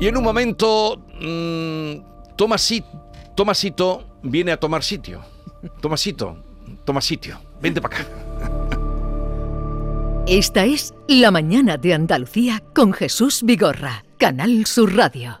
Y en un momento, mm, Tomasi- Tomasito viene a tomar sitio. Tomasito, toma sitio. Vente para acá. Esta es La mañana de Andalucía con Jesús Vigorra, Canal Sur Radio.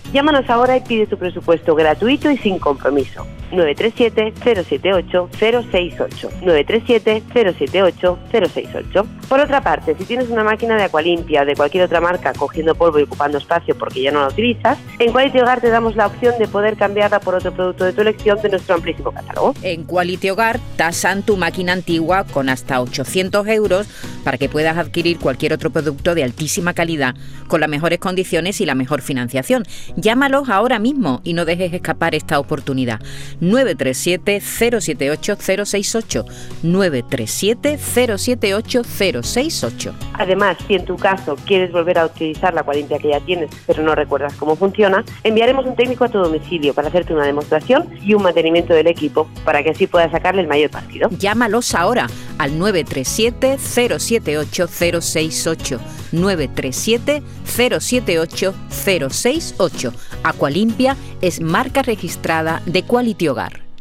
Llámanos ahora y pide tu presupuesto gratuito y sin compromiso. 937-078-068. 937-078-068. Por otra parte, si tienes una máquina de Aqualimpia o de cualquier otra marca cogiendo polvo y ocupando espacio porque ya no la utilizas, en Quality Hogar te damos la opción de poder cambiarla por otro producto de tu elección de nuestro amplísimo catálogo. En Quality Hogar tasan tu máquina antigua con hasta 800 euros para que puedas adquirir cualquier otro producto de altísima calidad con las mejores condiciones y la mejor financiación. Llámalos ahora mismo y no dejes escapar esta oportunidad. 937-078-068. 937-078-068. Además, si en tu caso quieres volver a utilizar la Aqualimpia que ya tienes, pero no recuerdas cómo funciona, enviaremos un técnico a tu domicilio para hacerte una demostración y un mantenimiento del equipo para que así puedas sacarle el mayor partido. Llámalos ahora al 937-078-068. 937-078-068. Aqualimpia es marca registrada de Quality Hogar.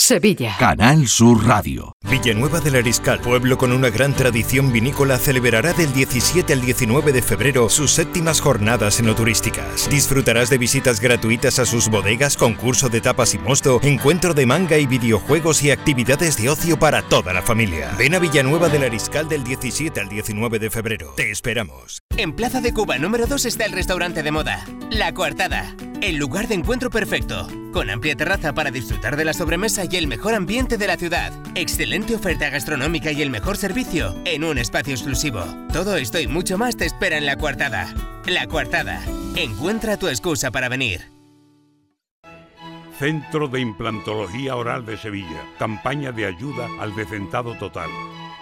Sevilla. Canal Sur Radio. Villanueva del Ariscal, pueblo con una gran tradición vinícola, celebrará del 17 al 19 de febrero sus séptimas jornadas enoturísticas. Disfrutarás de visitas gratuitas a sus bodegas, concurso de tapas y mosto, encuentro de manga y videojuegos y actividades de ocio para toda la familia. Ven a Villanueva del Ariscal del 17 al 19 de febrero. Te esperamos. En Plaza de Cuba número 2 está el restaurante de moda, La Coartada, el lugar de encuentro perfecto, con amplia terraza para disfrutar de la sobremesa y el mejor ambiente de la ciudad, excelente oferta gastronómica y el mejor servicio en un espacio exclusivo. Todo esto y mucho más te espera en La Coartada. La Coartada, encuentra tu excusa para venir. Centro de Implantología Oral de Sevilla. Campaña de ayuda al decentado total.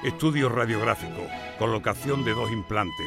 Estudio radiográfico, colocación de dos implantes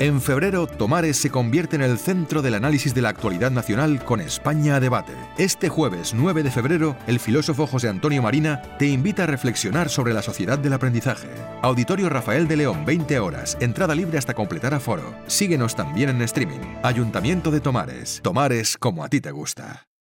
En febrero, Tomares se convierte en el centro del análisis de la actualidad nacional con España a debate. Este jueves 9 de febrero, el filósofo José Antonio Marina te invita a reflexionar sobre la sociedad del aprendizaje. Auditorio Rafael de León, 20 horas, entrada libre hasta completar aforo. Síguenos también en streaming. Ayuntamiento de Tomares. Tomares como a ti te gusta.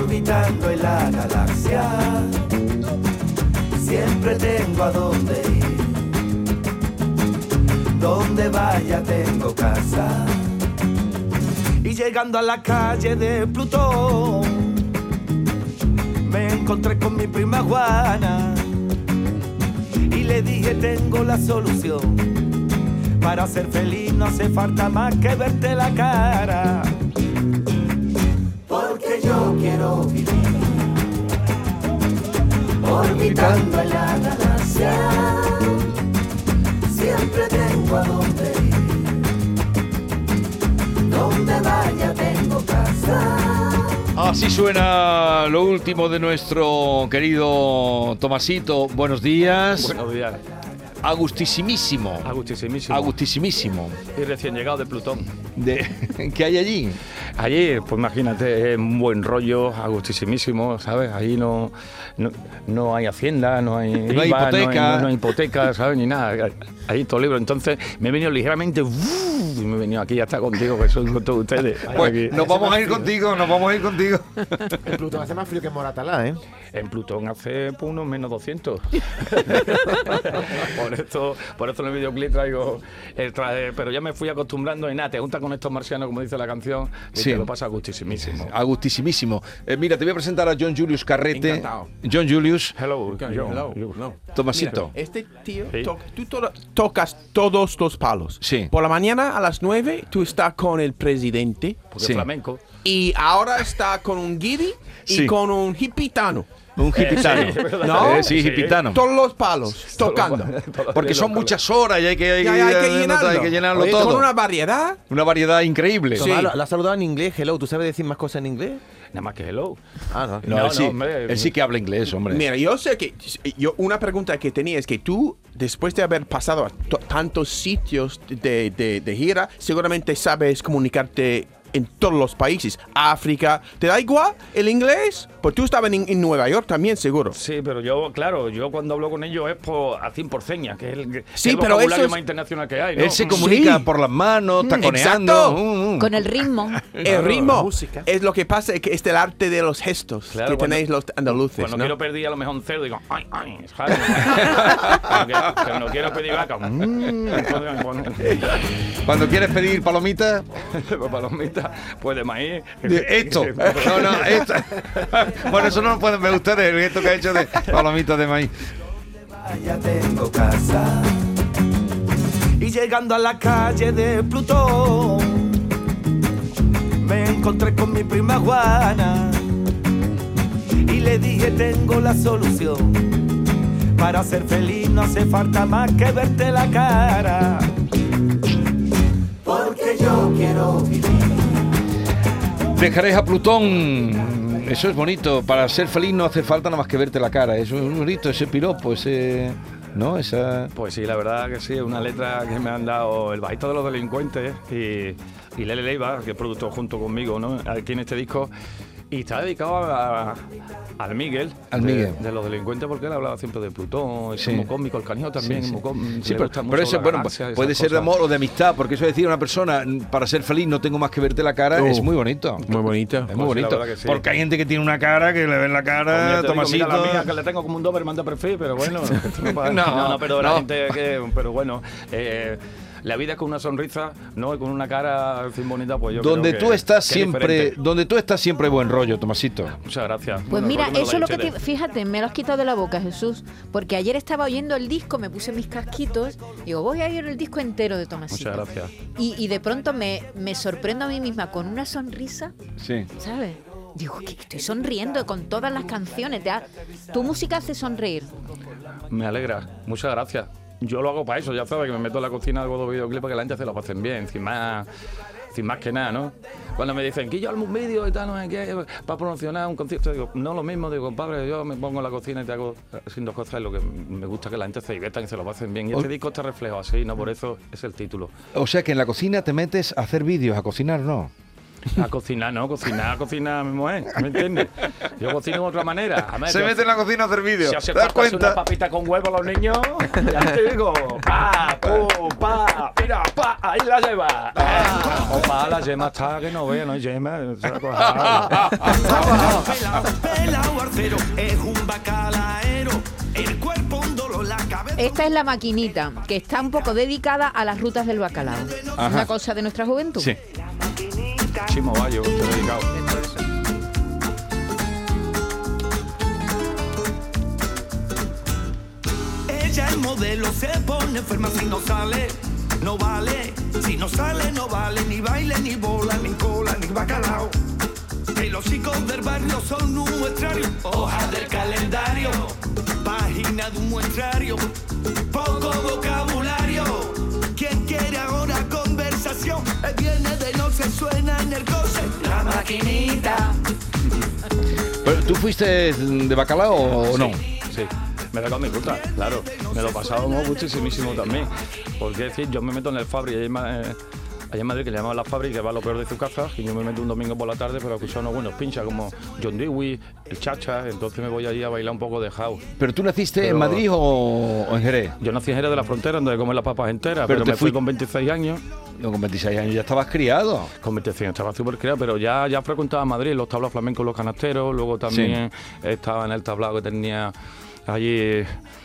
orbitando en la galaxia. Siempre tengo a dónde ir. Donde vaya tengo casa. Y llegando a la calle de Plutón, me encontré con mi prima Juana. Y le dije, tengo la solución. Para ser feliz no hace falta más que verte la cara. Yo quiero vivir orbitando en la galaxia. Siempre tengo a dónde ir. Donde vaya tengo casa. Así suena lo último de nuestro querido Tomasito. Buenos días. Buenos días. Agustísimísimo. Agustísimísimo. Agustísimísimo. Y recién llegado de Plutón. De, (laughs) ¿Qué hay allí? Allí, pues imagínate, es un buen rollo, agustísimísimo, ¿sabes? Allí no, no, no hay hacienda, no hay, (laughs) No hay hipoteca. No hay, no hay hipoteca, ¿sabes? Ni nada. Ahí todo libre. Entonces me he venido ligeramente ¡uf! y me he venido aquí hasta contigo, que soy con todos ustedes. Pues nos vamos a ir contigo, nos vamos a ir contigo. En Plutón hace más frío que en Moratalá, ¿eh? En Plutón hace pues, unos menos 200. (laughs) por, esto, por esto en el videoclip traigo el traje. Pero ya me fui acostumbrando y nada, te juntas con estos marcianos, como dice la canción, y Sí. te lo pasa gustísimísimo. Agustísimísimo. Eh, mira, te voy a presentar a John Julius Carrete. Encantado. John Julius. Hello, Hello. Tomasito. Mira, este tío, to- tú to- tocas todos los palos. Sí. Por la mañana a las 9 tú estás con el presidente. Porque Sí. flamenco. Y ahora está con un guiri y Sí. con un hipitano. Un hipitano. sí, es verdad. ¿No? Eh, sí, hipitano. Todos los palos, tocando. (laughs) Porque son muchas horas y hay que, hay Ya, ya, hay que eh, llenarlo. hay que llenarlo Oye, todo. Con una variedad. Una variedad increíble. Lo has saludado en inglés, hello. ¿Tú sabes decir más cosas en inglés? Nada más que hello. Ah, No, él, sí, él sí que habla inglés, hombre. Mira, yo sé que yo una pregunta que tenía es que tú, después de haber pasado a to- tantos sitios de, de- de gira, seguramente sabes comunicarte en todos los países. África, ¿te da igual el inglés? Pues tú estabas en, en Nueva York también, seguro. Sí, pero yo, claro, yo cuando hablo con ellos es por, así por señas, que es el, Sí, el pero vocabulario eso es- más internacional que hay, ¿no? Él se comunica por las manos, taconeando. exacto. Mm, mm. Con el ritmo. (laughs) El ritmo la música. es lo que pasa, es que es el arte de los gestos Claro, que cuando- tenéis los andaluces. Cuando ¿no? quiero pedir a lo mejor un cerdo, digo, ay, ay, (laughs) que- Cuando quiero pedir vaca, mmm, Cuando quieres pedir palomitas, (laughs) pues de maíz. de esto. No, no, esto. Bueno, eso no lo pueden ver ustedes, el gesto que ha hecho de palomitas de maíz. Ya tengo casa. Y llegando a la calle de Plutón, me encontré con mi prima Juana. Y le dije, tengo la solución. Para ser feliz no hace falta más que verte la cara. Porque yo quiero vivir. Dejaré a Plutón. Eso es bonito. Para ser feliz no hace falta nada más que verte la cara. Eso es bonito, ese piropo, ese. ¿No? Esa. Pues sí, la verdad que sí, una letra que me han dado el bajito de los delincuentes y, y Lele Leiva, que es productor junto conmigo, ¿no? Aquí en este disco. Y está dedicado a- al Miguel. Al de- Miguel. De, los delincuentes, porque él hablaba siempre de Plutón, es Sí. muy cómico, el canijo también Sí, es sí. muy. Sí, pero, pero mucho bueno, puede ser de amor o de amistad, porque eso decir a una persona, para ser feliz no tengo más que verte la cara, Uh, es muy bonito. Muy bonito. Es muy Pues bonito. Porque hay gente que tiene una cara, que le ven la cara, te digo, Tomasito. mira, la mía, que le tengo como un Doberman de perfil, pero bueno. (laughs) no, No, pero la gente que. Pero bueno. eh, la vida es con una sonrisa, no con una cara bonita, pues yo Donde creo tú que- estás que siempre, diferente. donde tú estás siempre buen rollo, Tomasito. Muchas gracias. Pues Bueno, mira, eso es lo que te, fíjate, me lo has quitado de la boca, Jesús, porque ayer estaba oyendo el disco, me puse mis casquitos, digo, voy a oír el disco entero de Tomasito. Muchas gracias. Y, y de pronto me, me sorprendo a mí misma con una sonrisa, Sí. ¿sabes? Digo, que estoy sonriendo con todas las canciones. te ha- Tu música hace sonreír. Me alegra, muchas gracias. Yo lo hago para eso, ya sabes, que me meto en la cocina, hago dos videoclips para que la gente se lo pasen bien, sin más, sin más que nada, ¿no? Cuando me dicen que yo hago un vídeo y tal, no sé qué, para promocionar un concierto, digo, no lo mismo, digo, compadre, yo me pongo en la cocina y te hago haciendo cosas, lo que me gusta que la gente se divierta y se lo pasen bien. Y este disco está reflejo así, ¿no? Por eso es el título. O sea que en la cocina te metes a hacer vídeos, a cocinar, ¿no? A cocinar, no, cocinar, cocinar mi mujer, ¿me entiendes? Yo cocino de otra manera. Además, Se yo- mete en la cocina a hacer vídeos. Si hace ¿Te das falta hacer cuenta? una papita con huevo a los niños, ya te digo, pa, pum, pa, mira, pa, ahí la lleva. Ah, Opa, la yema está que no vea, no hay yema. es un bacalaero. El cuerpo un dolor, la cabeza. Esta es la maquinita, que está un poco dedicada a las rutas del bacalao. Ajá. Una cosa de nuestra juventud. Sí. Chimo Bayo, te dedicado. Ella es modelo, se pone enferma si no sale, no vale. Si no sale, no vale ni baile, ni bola, ni cola, ni bacalao. Que los chicos del barrio son un muestrario, hoja del calendario, página de un muestrario, poco vocabulario. Quien quiere ahora conversación, viene de se suena en el coche, la maquinita. Pero, ¿Tú fuiste de bacalao o no? Sí, me he sacado mi ruta, claro. Me lo pasábamos muchísimo también. Porque es decir, yo me meto en el Fabri, allá en, Ma- eh, allá en Madrid, que le llaman la Fabri, que va lo peor de su casa, y yo me meto un domingo por la tarde para escuchar unos buenos pinchas como John Dewey, el Chacha, entonces me voy allí a bailar un poco de house. ¿Pero tú naciste Pero- en Madrid o, o en Jerez? Yo nací en Jerez de la Frontera, donde comen las papas enteras, Pero pero, te me fui fui- con 26 años. No, con 26 años ya estabas criado. Con 26 años estaba súper criado, pero ya, ya frecuentaba Madrid, los tablaos flamencos, los canasteros, luego también estaba en el tablao que tenía allí,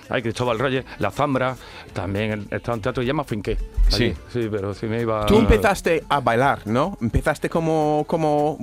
ahí Cristóbal Reyes, La Zambra, también estaba en teatro y ya me finqué. Sí. Sí, pero sí me iba... Tú empezaste a bailar, ¿no? Empezaste como, como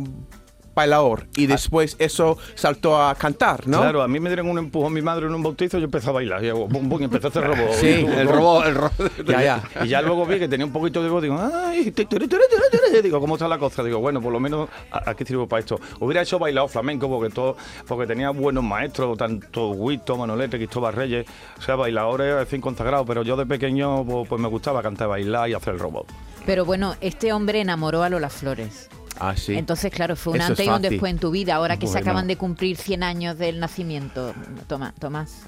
bailador y después eso saltó a cantar, ¿no? Claro, a mí me dieron un empujón mi madre en un bautizo y yo empecé a bailar. Y, hago bum, bum, y empecé a hacer robot. Sí, el robot, el robot. Ya, ya. (laughs) Y ya luego vi que tenía un poquito de voz, digo, ay, ti, tiri, tiri, tiri, tiri". digo, ¿cómo está la cosa? Digo, bueno, por lo menos a- aquí sirvo para esto. Hubiera hecho bailado flamenco porque todo, porque tenía buenos maestros, tanto Huito, Manolete, Cristóbal Reyes, o sea, bailadores recién consagrados, pero yo de pequeño pues, pues me gustaba cantar, bailar y hacer el robot. Pero bueno, este hombre enamoró a Lola Flores. Ah, sí. Entonces, claro, fue un Eso antes y un después en tu vida, ahora que se acaban de cumplir 100 años del nacimiento. Toma, Tomás.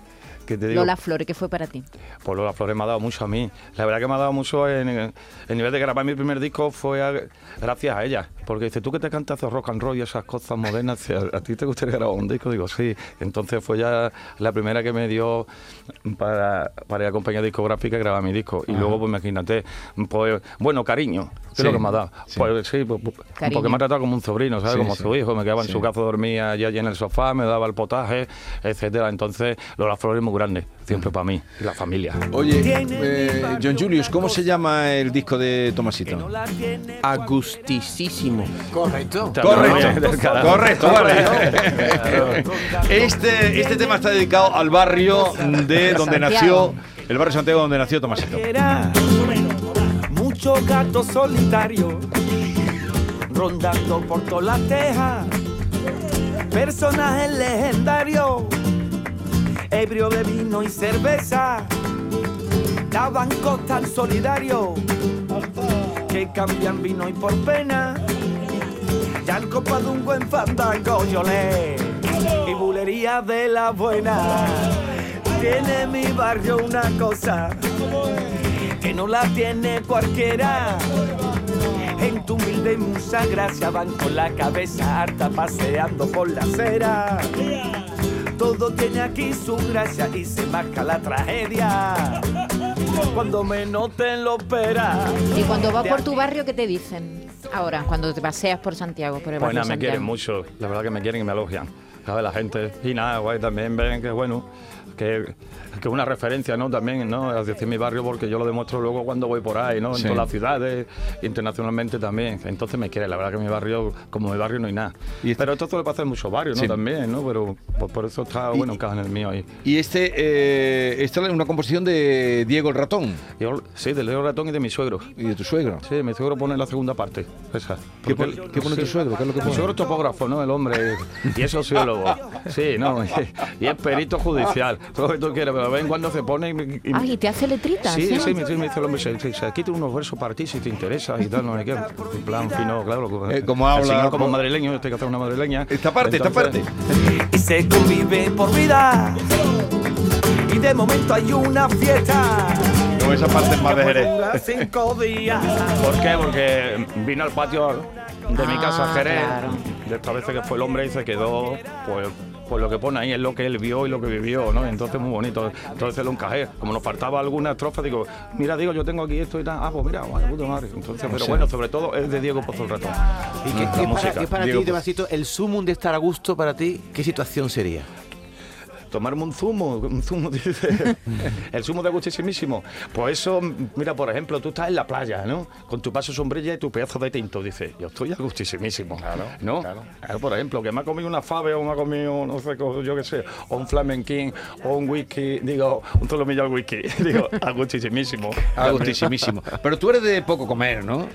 ¿Qué te digo? Lola Flores, ¿qué fue para ti? Pues Lola Flores me ha dado mucho a mí. La verdad que me ha dado mucho en el, el nivel de grabar mi primer disco fue a- gracias a ella. Porque dice, tú que te cantas rock and roll y esas cosas modernas, ¿a, a ti te gustaría grabar un disco? Digo, sí. Entonces fue ya la primera que me dio para, para ir a compañía discográfica y grabar mi disco. Y Ajá. luego, pues imagínate, pues, bueno, cariño, que Sí, es lo que me ha dado. sí. Pues sí, pues, pues, Cariño. porque me ha tratado como un sobrino, ¿sabes? Sí, como sí. su hijo. Me quedaba en su casa, dormía allí, allí en el sofá, me daba el potaje, etcétera. Entonces, Lola Flores es muy grande, siempre para mí, y la familia. Oye, eh, John Julius, ¿cómo se llama el disco de Tomasito? Agustísimo. Correcto. Correcto, correcto, vale. Este, este tema está dedicado al barrio de donde nació, el barrio Santiago donde nació Tomasito. Era muchos gatos solitarios rondando por todas las tejas. Personajes legendarios, ebrio de vino y cerveza. Daban tan solidarios que cambian vino y por pena. Ya el copa de un buen fandango yo le y bulería de la buena. Tiene mi barrio una cosa que no la tiene cualquiera. En tu humilde y mucha gracia van con la cabeza harta paseando por la acera. Todo tiene aquí su gracia y se marca la tragedia. (laughs) Cuando menos te lo esperas. Y cuando vas por tu barrio, ¿qué te dicen? Ahora, cuando te paseas por Santiago, por el Pues nada, me quieren mucho, la verdad que me quieren y me elogian. ¿Sabes? La gente. Y nada, guay, también ven que bueno, que que una referencia, ¿no? También, ¿no? Es decir, mi barrio, porque yo lo demuestro luego cuando voy por ahí, ¿no? En Sí. todas las ciudades, internacionalmente también. Entonces me quieren, la verdad que mi barrio, como mi barrio no hay nada. Pero esto suele pasar en muchos barrios, ¿no? Sí. También, ¿no? Pero por, por eso está, bueno, encaja en el mío ahí. Y este, eh, esta es una composición de Diego el Ratón. Yo- sí, de Leo Ratón y de mi suegro. ¿Y de tu suegro? Sí, mi suegro pone la segunda parte, esa. ¿Qué pone- él- qué pone tu suegro? ¿Qué es lo que Mi pone? suegro es topógrafo, ¿no? El hombre. Y es sociólogo. Sí, ¿no? (laughs) Y es perito judicial. Todo lo que tú quieras, pero de vez en cuando se pone y... me- y- Ay, ¿y te hace letritas? Sí, ¿eh? sí, me, sí, me dice el hombre, se, se, se quita unos versos para ti si te interesa y tal, no sé qué. En plan fino, claro. Eh, como habla- señor como madrileño, yo tengo que hacer una madrileña. Esta parte, esta parte. y se convive por vida. Y de momento hay una fiesta. No, esa parte es más de Jerez. cinco días. ¿Por qué? Porque vino al patio de mi casa Ah, Jerez, claro. de esta vez que fue el hombre y se quedó, pues, pues lo que pone ahí es lo que él vio y lo que vivió, ¿no? Entonces muy bonito. Entonces lo encajé. Como nos faltaba alguna estrofa, digo, mira, digo, yo tengo aquí esto y tal. Ah, pues mira, puta madre. Entonces, pero bueno, sobre todo es de Diego Pozo el Ratón. ¿Y qué, qué para, qué para ti, Pozo. Debacito, el sumum de estar a gusto para ti, qué situación sería? Tomarme un zumo, un zumo, dice, (laughs) el zumo de gustísimísimo. Pues eso, mira, por ejemplo, tú estás en la playa, ¿no? Con tu paso sombrilla y tu pedazo de tinto, dice, yo estoy a gustísimísimo, ¿no? Claro. por ejemplo, que me ha comido una fave o me ha comido, no sé, yo qué sé, o un flamenquín o un whisky, digo, un solomillo al whisky, (laughs) digo. A gustísimísimo. Pero tú eres de poco comer, ¿no?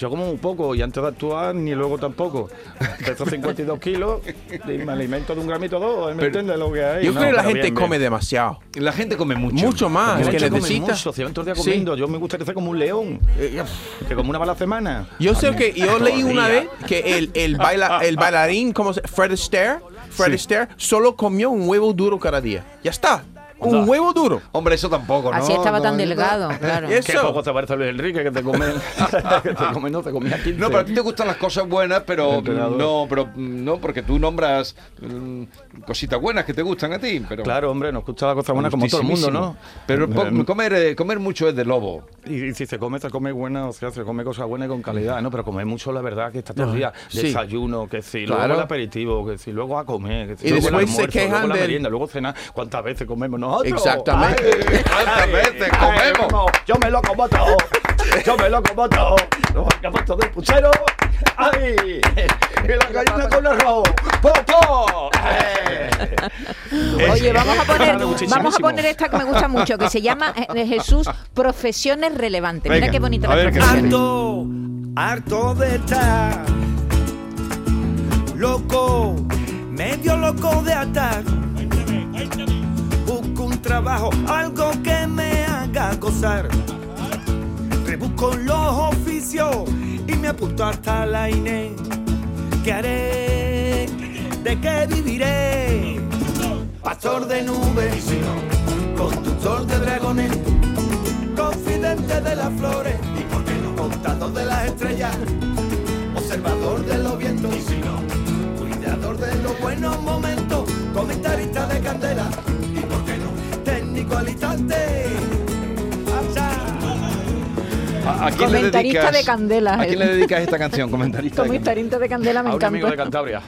Yo como un poco y antes de actuar ni luego tampoco. (laughs) Peso 52 kilos y me alimento de un gramito o dos, ¿me entiendes lo que hay? Yo creo que la gente bien, bien. come demasiado. La gente come mucho. Mucho más, Mucho que necesita. mucho, se van todo el día Sí. comiendo. Yo me gustaría ser como un león, eh, que como una mala semana. Yo sé que yo leí una vez que el, el, baila, el bailarín, ¿cómo se Fred Astaire, Fred Sí. Astaire, solo comió un huevo duro cada día. Ya está. Un huevo duro. Hombre, eso tampoco, ¿no? Así estaba tan No, delgado, (laughs) claro. Qué Eso. poco te parece Luis Enrique que te come, (laughs) que te come, no te comía 15. No, pero a ti te gustan las cosas buenas, pero no, pero no, porque tú nombras mm, cositas buenas que te gustan a ti. Pero Claro, hombre, nos gusta la cosa buena como todo el mundo, ¿no? Pero po- Em, comer, eh, comer mucho es de lobo. Y, y si se come, se come buena, o sea, se come cosas buenas y con calidad, ¿no? Pero comer mucho, la verdad, que está todo el día Sí. desayuno, que si Claro. luego el aperitivo, que si luego a comer, que si Y luego el después se almuerzo, quejan luego la del- merienda, luego cena. ¿Cuántas veces comemos nosotros? Exactamente. Ay, ¿Cuántas ay, veces ay, comemos? Yo me lo como todo. Yo me lo como todo. Los puesto del puchero. ¡Ay! Y la gallina con arroz. ¡Po, po! ¡Eh! Oye, vamos a poner, vamos a poner esta que me gusta mucho, que se llama eh, Jesús Profesiones Relevantes. Mira Venga, qué bonita a las ver. Harto, harto de estar loco, medio loco de atar. Algo que me haga gozar. Rebusco los oficios y me apunto hasta la INE. ¿Qué haré? ¿De qué viviré? Pastor de nubes, constructor de dragones, confidente de las flores y por qué no contador de las estrellas, observador de los vientos, cuidador de los buenos momentos, comentarista de candela y ¿A, a quién le Comentarista dedicas, de candela, ¿A quién eh. le dedicas esta canción? Comentarista de candela. Comentarista de Candela me A un amigo de encanta. Cantabria.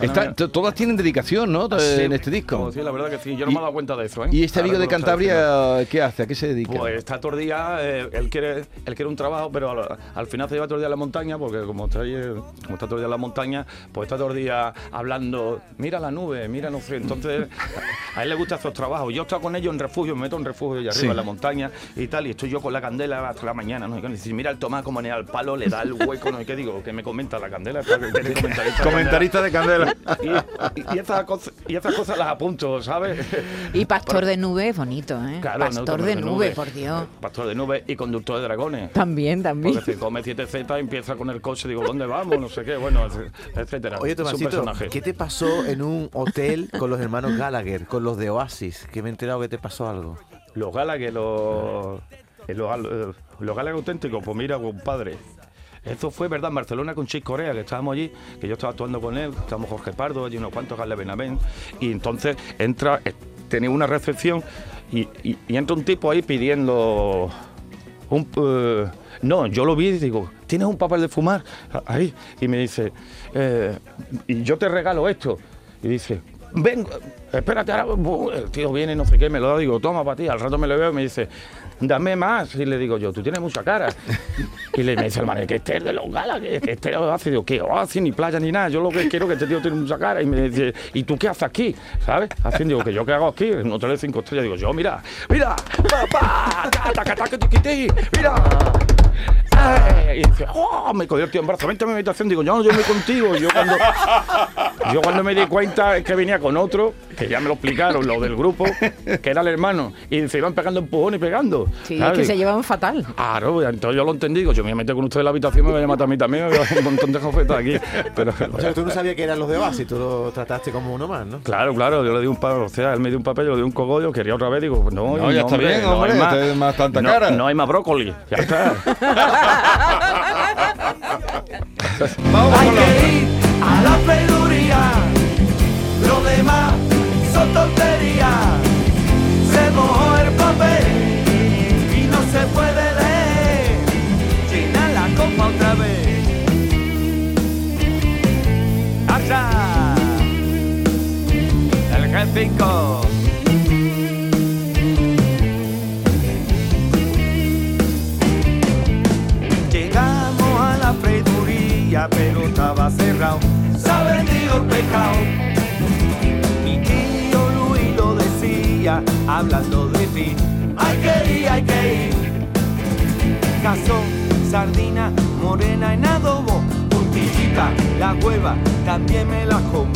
Está- todas tienen dedicación, ¿no? Sí, en este disco. Sí, la verdad que sí. Yo no me he dado cuenta de eso, ¿eh? ¿Y este amigo de. Cantabria qué hace? ¿A qué se dedica? Pues está todo el día, eh, él, quiere, él quiere un trabajo, pero al, al final se lleva todo el día a la montaña, porque como está, ahí, eh, como está todo el día en la montaña, pues está todo el día hablando, mira la nube, mira no sé. Entonces, (laughs) a él le gustan esos trabajos. Yo estoy con ellos en refugio, me meto en refugio y arriba Sí. en la montaña y tal, y estoy yo con la candela hasta la mañana, ¿no? Y dice, mira el Tomás como en el palo, le da el hueco, ¿no? ¿Y qué digo? Que me comenta la candela. (laughs) Comentarista de candela. Y, y- y esas cosas, y esas cosas las apunto, ¿sabes? Y Pastor de Nube es bonito, ¿eh? Claro, Pastor no, de de nube, nube. por Dios. Pastor de nubes y conductor de dragones. También, también. Porque si come 7Z empieza con el coche, digo, ¿dónde vamos? No sé qué, bueno, etcétera. Oye, es un Tomasito, personaje. ¿qué te pasó en un hotel con los hermanos Gallagher, con los de Oasis? Que me he enterado que te pasó algo. Los Gallagher, los, eh, los, eh, los Gallagher auténticos, pues mira, compadre. Esto fue verdad en Barcelona con Chick Corea, que estábamos allí, que yo estaba actuando con él, estábamos Jorge Pardo, allí unos cuantos Gale Benavent, y entonces entra, eh, tenía una recepción y, entra un tipo ahí pidiendo un, eh, no, yo lo vi y digo, ¿tienes un papel de fumar? Ahí. Y me dice, eh, y yo te regalo esto. Y dice, ven, espérate, ahora el tío viene, no sé qué, me lo da, digo, toma para ti. Al rato me lo veo y me dice, dame más. Y le digo yo, tú tienes mucha cara. (laughs) Y le me dice el man, que este es de los galas, que, este hace, digo, ¿qué? Oasis, ni playa, ni nada. Yo lo que quiero es que este tío tiene mucha cara. Y me dice, ¿y tú qué haces aquí? ¿Sabes? Haciendo, digo, que yo qué hago aquí, en hotel de cinco estrellas. Digo, yo, mira, mira, pa, pa, ta, ta, ta, ta, tiquití, mira. (laughs) Y dice, oh, me cogió el tío en brazo, vente a mi habitación. Digo, yo no, yo me voy contigo. Y yo cuando, yo cuando me di cuenta es que venía con otro, que ya me lo explicaron, lo del grupo, que era el hermano. Y se iban pegando empujones y pegando. Sí, es que se llevan fatal. Claro, entonces yo lo entendí, digo, yo me voy a meter con usted en la habitación, me voy a matar a mí también, me voy a un montón de jofetas aquí. Pero, O sea, tú no sabías que eran los de Oasis, tú lo trataste como uno más, ¿no? Claro, claro, yo le di un papel, o sea, él me dio un papel, yo le di un cogollo, quería otra vez, digo, pues no, No, ya está bien, no hombre, hay más, te- más tanta no, cara. No hay más brócoli, ya está. (laughs) Vamos Hay con que ir a la peluría, lo demás son tonterías. Se mojó el papel y no se puede leer. Llena la copa otra vez. Allá, el G5. Pero estaba cerrado. Se ha vendido el pescado. Mi tío Luis lo decía, hablando de ti. Hay que ir, hay que ir. Cazón, sardina, morena en adobo. Puntillita, la hueva, también me la como.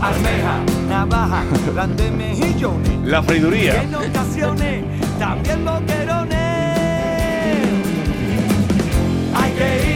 Almeja, navaja, grande mejillones. La Y freiduría. en ocasiones, también boquerones. Hay que ir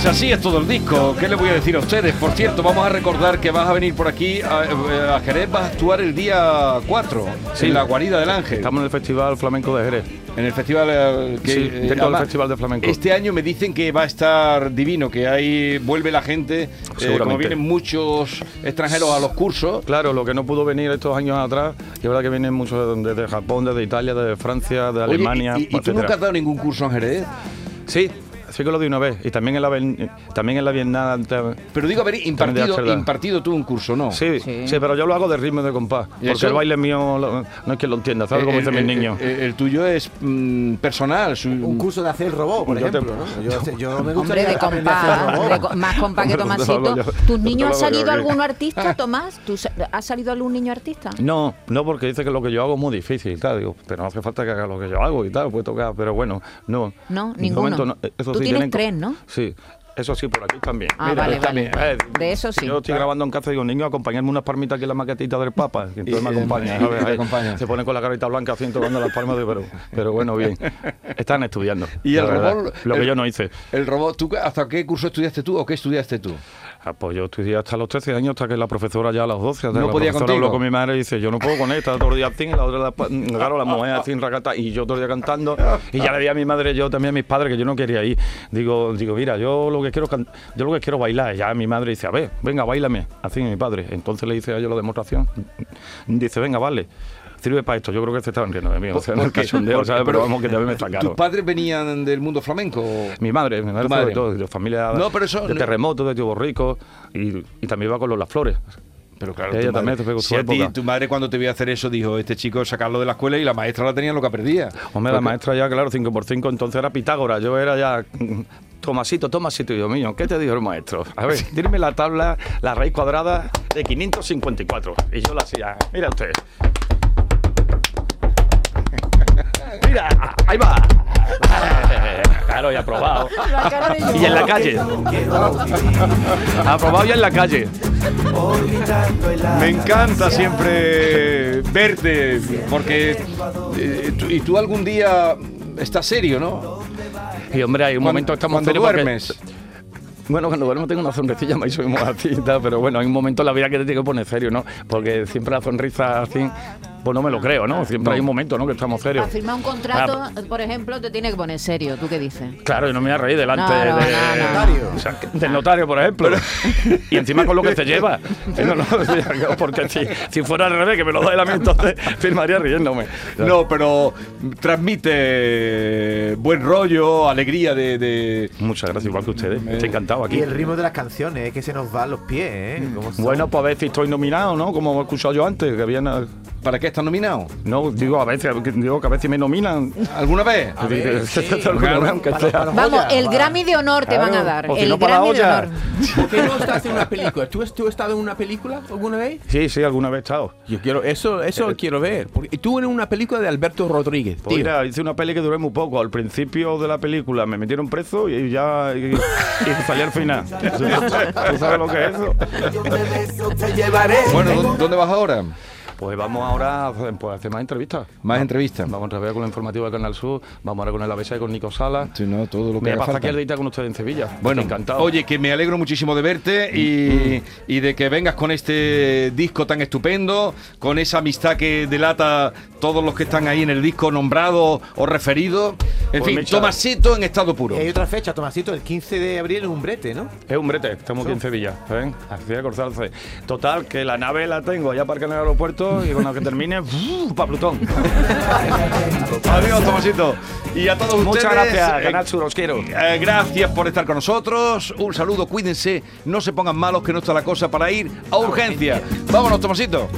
Pues así es todo el disco. ¿Qué les voy a decir a ustedes? Por cierto, vamos a recordar que vas a venir por aquí a, eh, a Jerez, vas a actuar el día 4 en la guarida del Ángel. Estamos en el Festival Flamenco de Jerez. En el festival eh, que Sí, eh, además, Festival de Flamenco. Este año me dicen que va a estar divino, que ahí vuelve la gente, eh, como vienen muchos extranjeros a los cursos. Claro, lo que no pudo venir estos años atrás, y es verdad que vienen muchos desde Japón, desde Italia, desde Francia, de Oye, Alemania. ¿y, y tú etcétera. nunca has dado ningún curso en Jerez? Sí, sí que lo di una vez. Y también en la, también en la Bienal. Pero digo, haber también de impartido, impartido tú un curso, ¿no? Sí, sí, pero yo lo hago de ritmo de compás. ¿Y Porque eso? el baile mío lo- no es que lo entienda, ¿sabes? Como El- dicen mis niños. El, el tuyo es mm, personal. Un curso de hacer el robot, por Yo te- ejemplo, ¿no? Yo, yo me Hombre, gustaría de a compás, co- más compás que Hombre, Tomasito. ¿Tus niños hago salido algún artista, Tomás? ¿Tú ¿Ha salido algún niño artista? No, no, porque dice que lo que yo hago es muy difícil y tal. Digo, pero no hace falta que haga lo que yo hago y tal, puede tocar. Pero bueno, no. No, ninguno. momento no. Eso Tú tienes tienen tres, ¿no? Sí. Eso sí, por aquí también. Ah, vale, también. Eh, De eso sí. Yo estoy grabando en casa y digo, niño, acompañadme unas palmitas aquí en la maquetita del Papa. Y entonces Y- me acompaña. (laughs) y- ¿sabes? Ahí acompaña. Se pone con la carita blanca así tocando las palmas, de, pero, pero bueno, bien. Están estudiando. (laughs) Y el verdad. robot. Lo que el- yo no hice. El robot, ¿tú hasta qué curso estudiaste tú o qué estudiaste tú? Pues yo estudié hasta los 13 años, hasta que la profesora ya a los 12. hasta No la podía profesora contigo. habló con mi madre y dice, yo no puedo con esta, todo el día así, la otra, la, claro, la mujer así, racata, y yo todo el día cantando. Y ya le di a mi madre, yo también a mis padres, que yo no quería ir. Digo, digo mira, yo lo que quiero yo lo que quiero bailar. Y ya mi madre dice, a ver, venga, bailame. Así mi padre. Entonces le hice a yo la demostración. Dice, venga, vale. Sirve para esto. Yo creo que se estaban riendo de mí. O sea, no ¿Por el cachondeo. ¿sabes? Pero vamos, que también me ¿Tus sacaron. padres venían del mundo flamenco? Mi madre, mi madre, sobre todo, de familia No, pero eso de terremotos, de tío Rico, y, y también iba con los Las Flores. Pero claro, ella también se pegó si su a ti, época. tu madre cuando te vio hacer eso dijo, este chico sacarlo de la escuela y la maestra la tenía lo que perdía. Hombre, la maestra ya, claro, 5 por 5 entonces era Pitágoras, yo era ya mm, Tomasito, Tomasito, Dios mío, ¿qué te dijo el maestro? A ver, dime la tabla, la raíz cuadrada de 554. Y yo la hacía, mira usted. Mira, ahí va. Claro, y aprobado. Y en la calle. Aprobado ya en la calle. Me encanta siempre verte, porque... eh, tú- y tú algún día estás serio, ¿no? Y hombre, hay un momento que estamos cuando serios porque- duermes. Bueno, cuando duermo tengo una sonrisilla más y soy muy así y tal, pero bueno, hay un momento en la vida que te tiene que poner serio, ¿no? Porque siempre la sonrisa así, pues no me lo creo, ¿no? Siempre No. hay un momento, ¿no? Que estamos serios. Para firmar un contrato, por ejemplo, te tiene que poner serio. ¿Tú qué dices? Claro, yo no me voy a reír delante No, no, de- no, no. o sea, que- del notario, por ejemplo. y encima con lo que se lleva. No, no, porque si, si fuera al revés, que me lo da él a mí, entonces firmaría riéndome. No, pero transmite buen rollo, alegría de... de- Muchas gracias, igual que ustedes. Estoy encantado aquí. Y el ritmo de las canciones, es que se nos van los pies, ¿eh? Bueno, pues a ver si estoy nominado, ¿no? Como he escuchado yo antes, que habían... ¿Para qué estás nominado? No, digo a veces, digo que a veces me nominan. ¿Alguna vez? Ver, sí. Claro, aunque para- sea. para Vamos, el Grammy de honor te van a dar. o si el no, para la Grammy de olla. honor. ¿Por qué no estás en una película? ¿Tú has, tú has estado en una película alguna vez? Sí, sí, alguna vez he estado. Yo quiero, eso, eso quiero ver. Porque tú en una película de Alberto Rodríguez. Pues mira, hice una peli que duré muy poco. Al principio de la película me metieron preso y ya y, y (laughs) salí al final. (laughs) ¿Tú sabes lo que es eso? Bueno, ¿dó- ¿dónde vas ahora? Pues vamos ahora a hacer, pues, a hacer más entrevistas. Más entrevistas. Vamos a ver con el informativo de Canal Sur, vamos ahora con el ABC con Nico Sala. Sí, no, todo lo que Me haga pasa falta. aquí el día con ustedes en Sevilla. Bueno, encantado. Oye, que me alegro muchísimo de verte y, y de que vengas con este disco tan estupendo, con esa amistad que delata todos los que están ahí en el disco nombrados o referidos. En Pues, fin. Tomasito en estado puro. Y hay otra fecha, Tomasito, el 15 de abril en un brete, ¿no? Es un brete, estamos aquí en Sevilla, ¿ven? Así de. Total, que la nave la tengo ya para en el aeropuerto y cuando que termine, para Plutón. (laughs) Adiós, Tomasito. Y a todos Muchas ustedes. Muchas gracias, eh, Canal Sur, quiero. Eh, gracias por estar con nosotros. Un saludo, cuídense, no se pongan malos, que no está la cosa para ir a urgencia. Vámonos, Tomasito.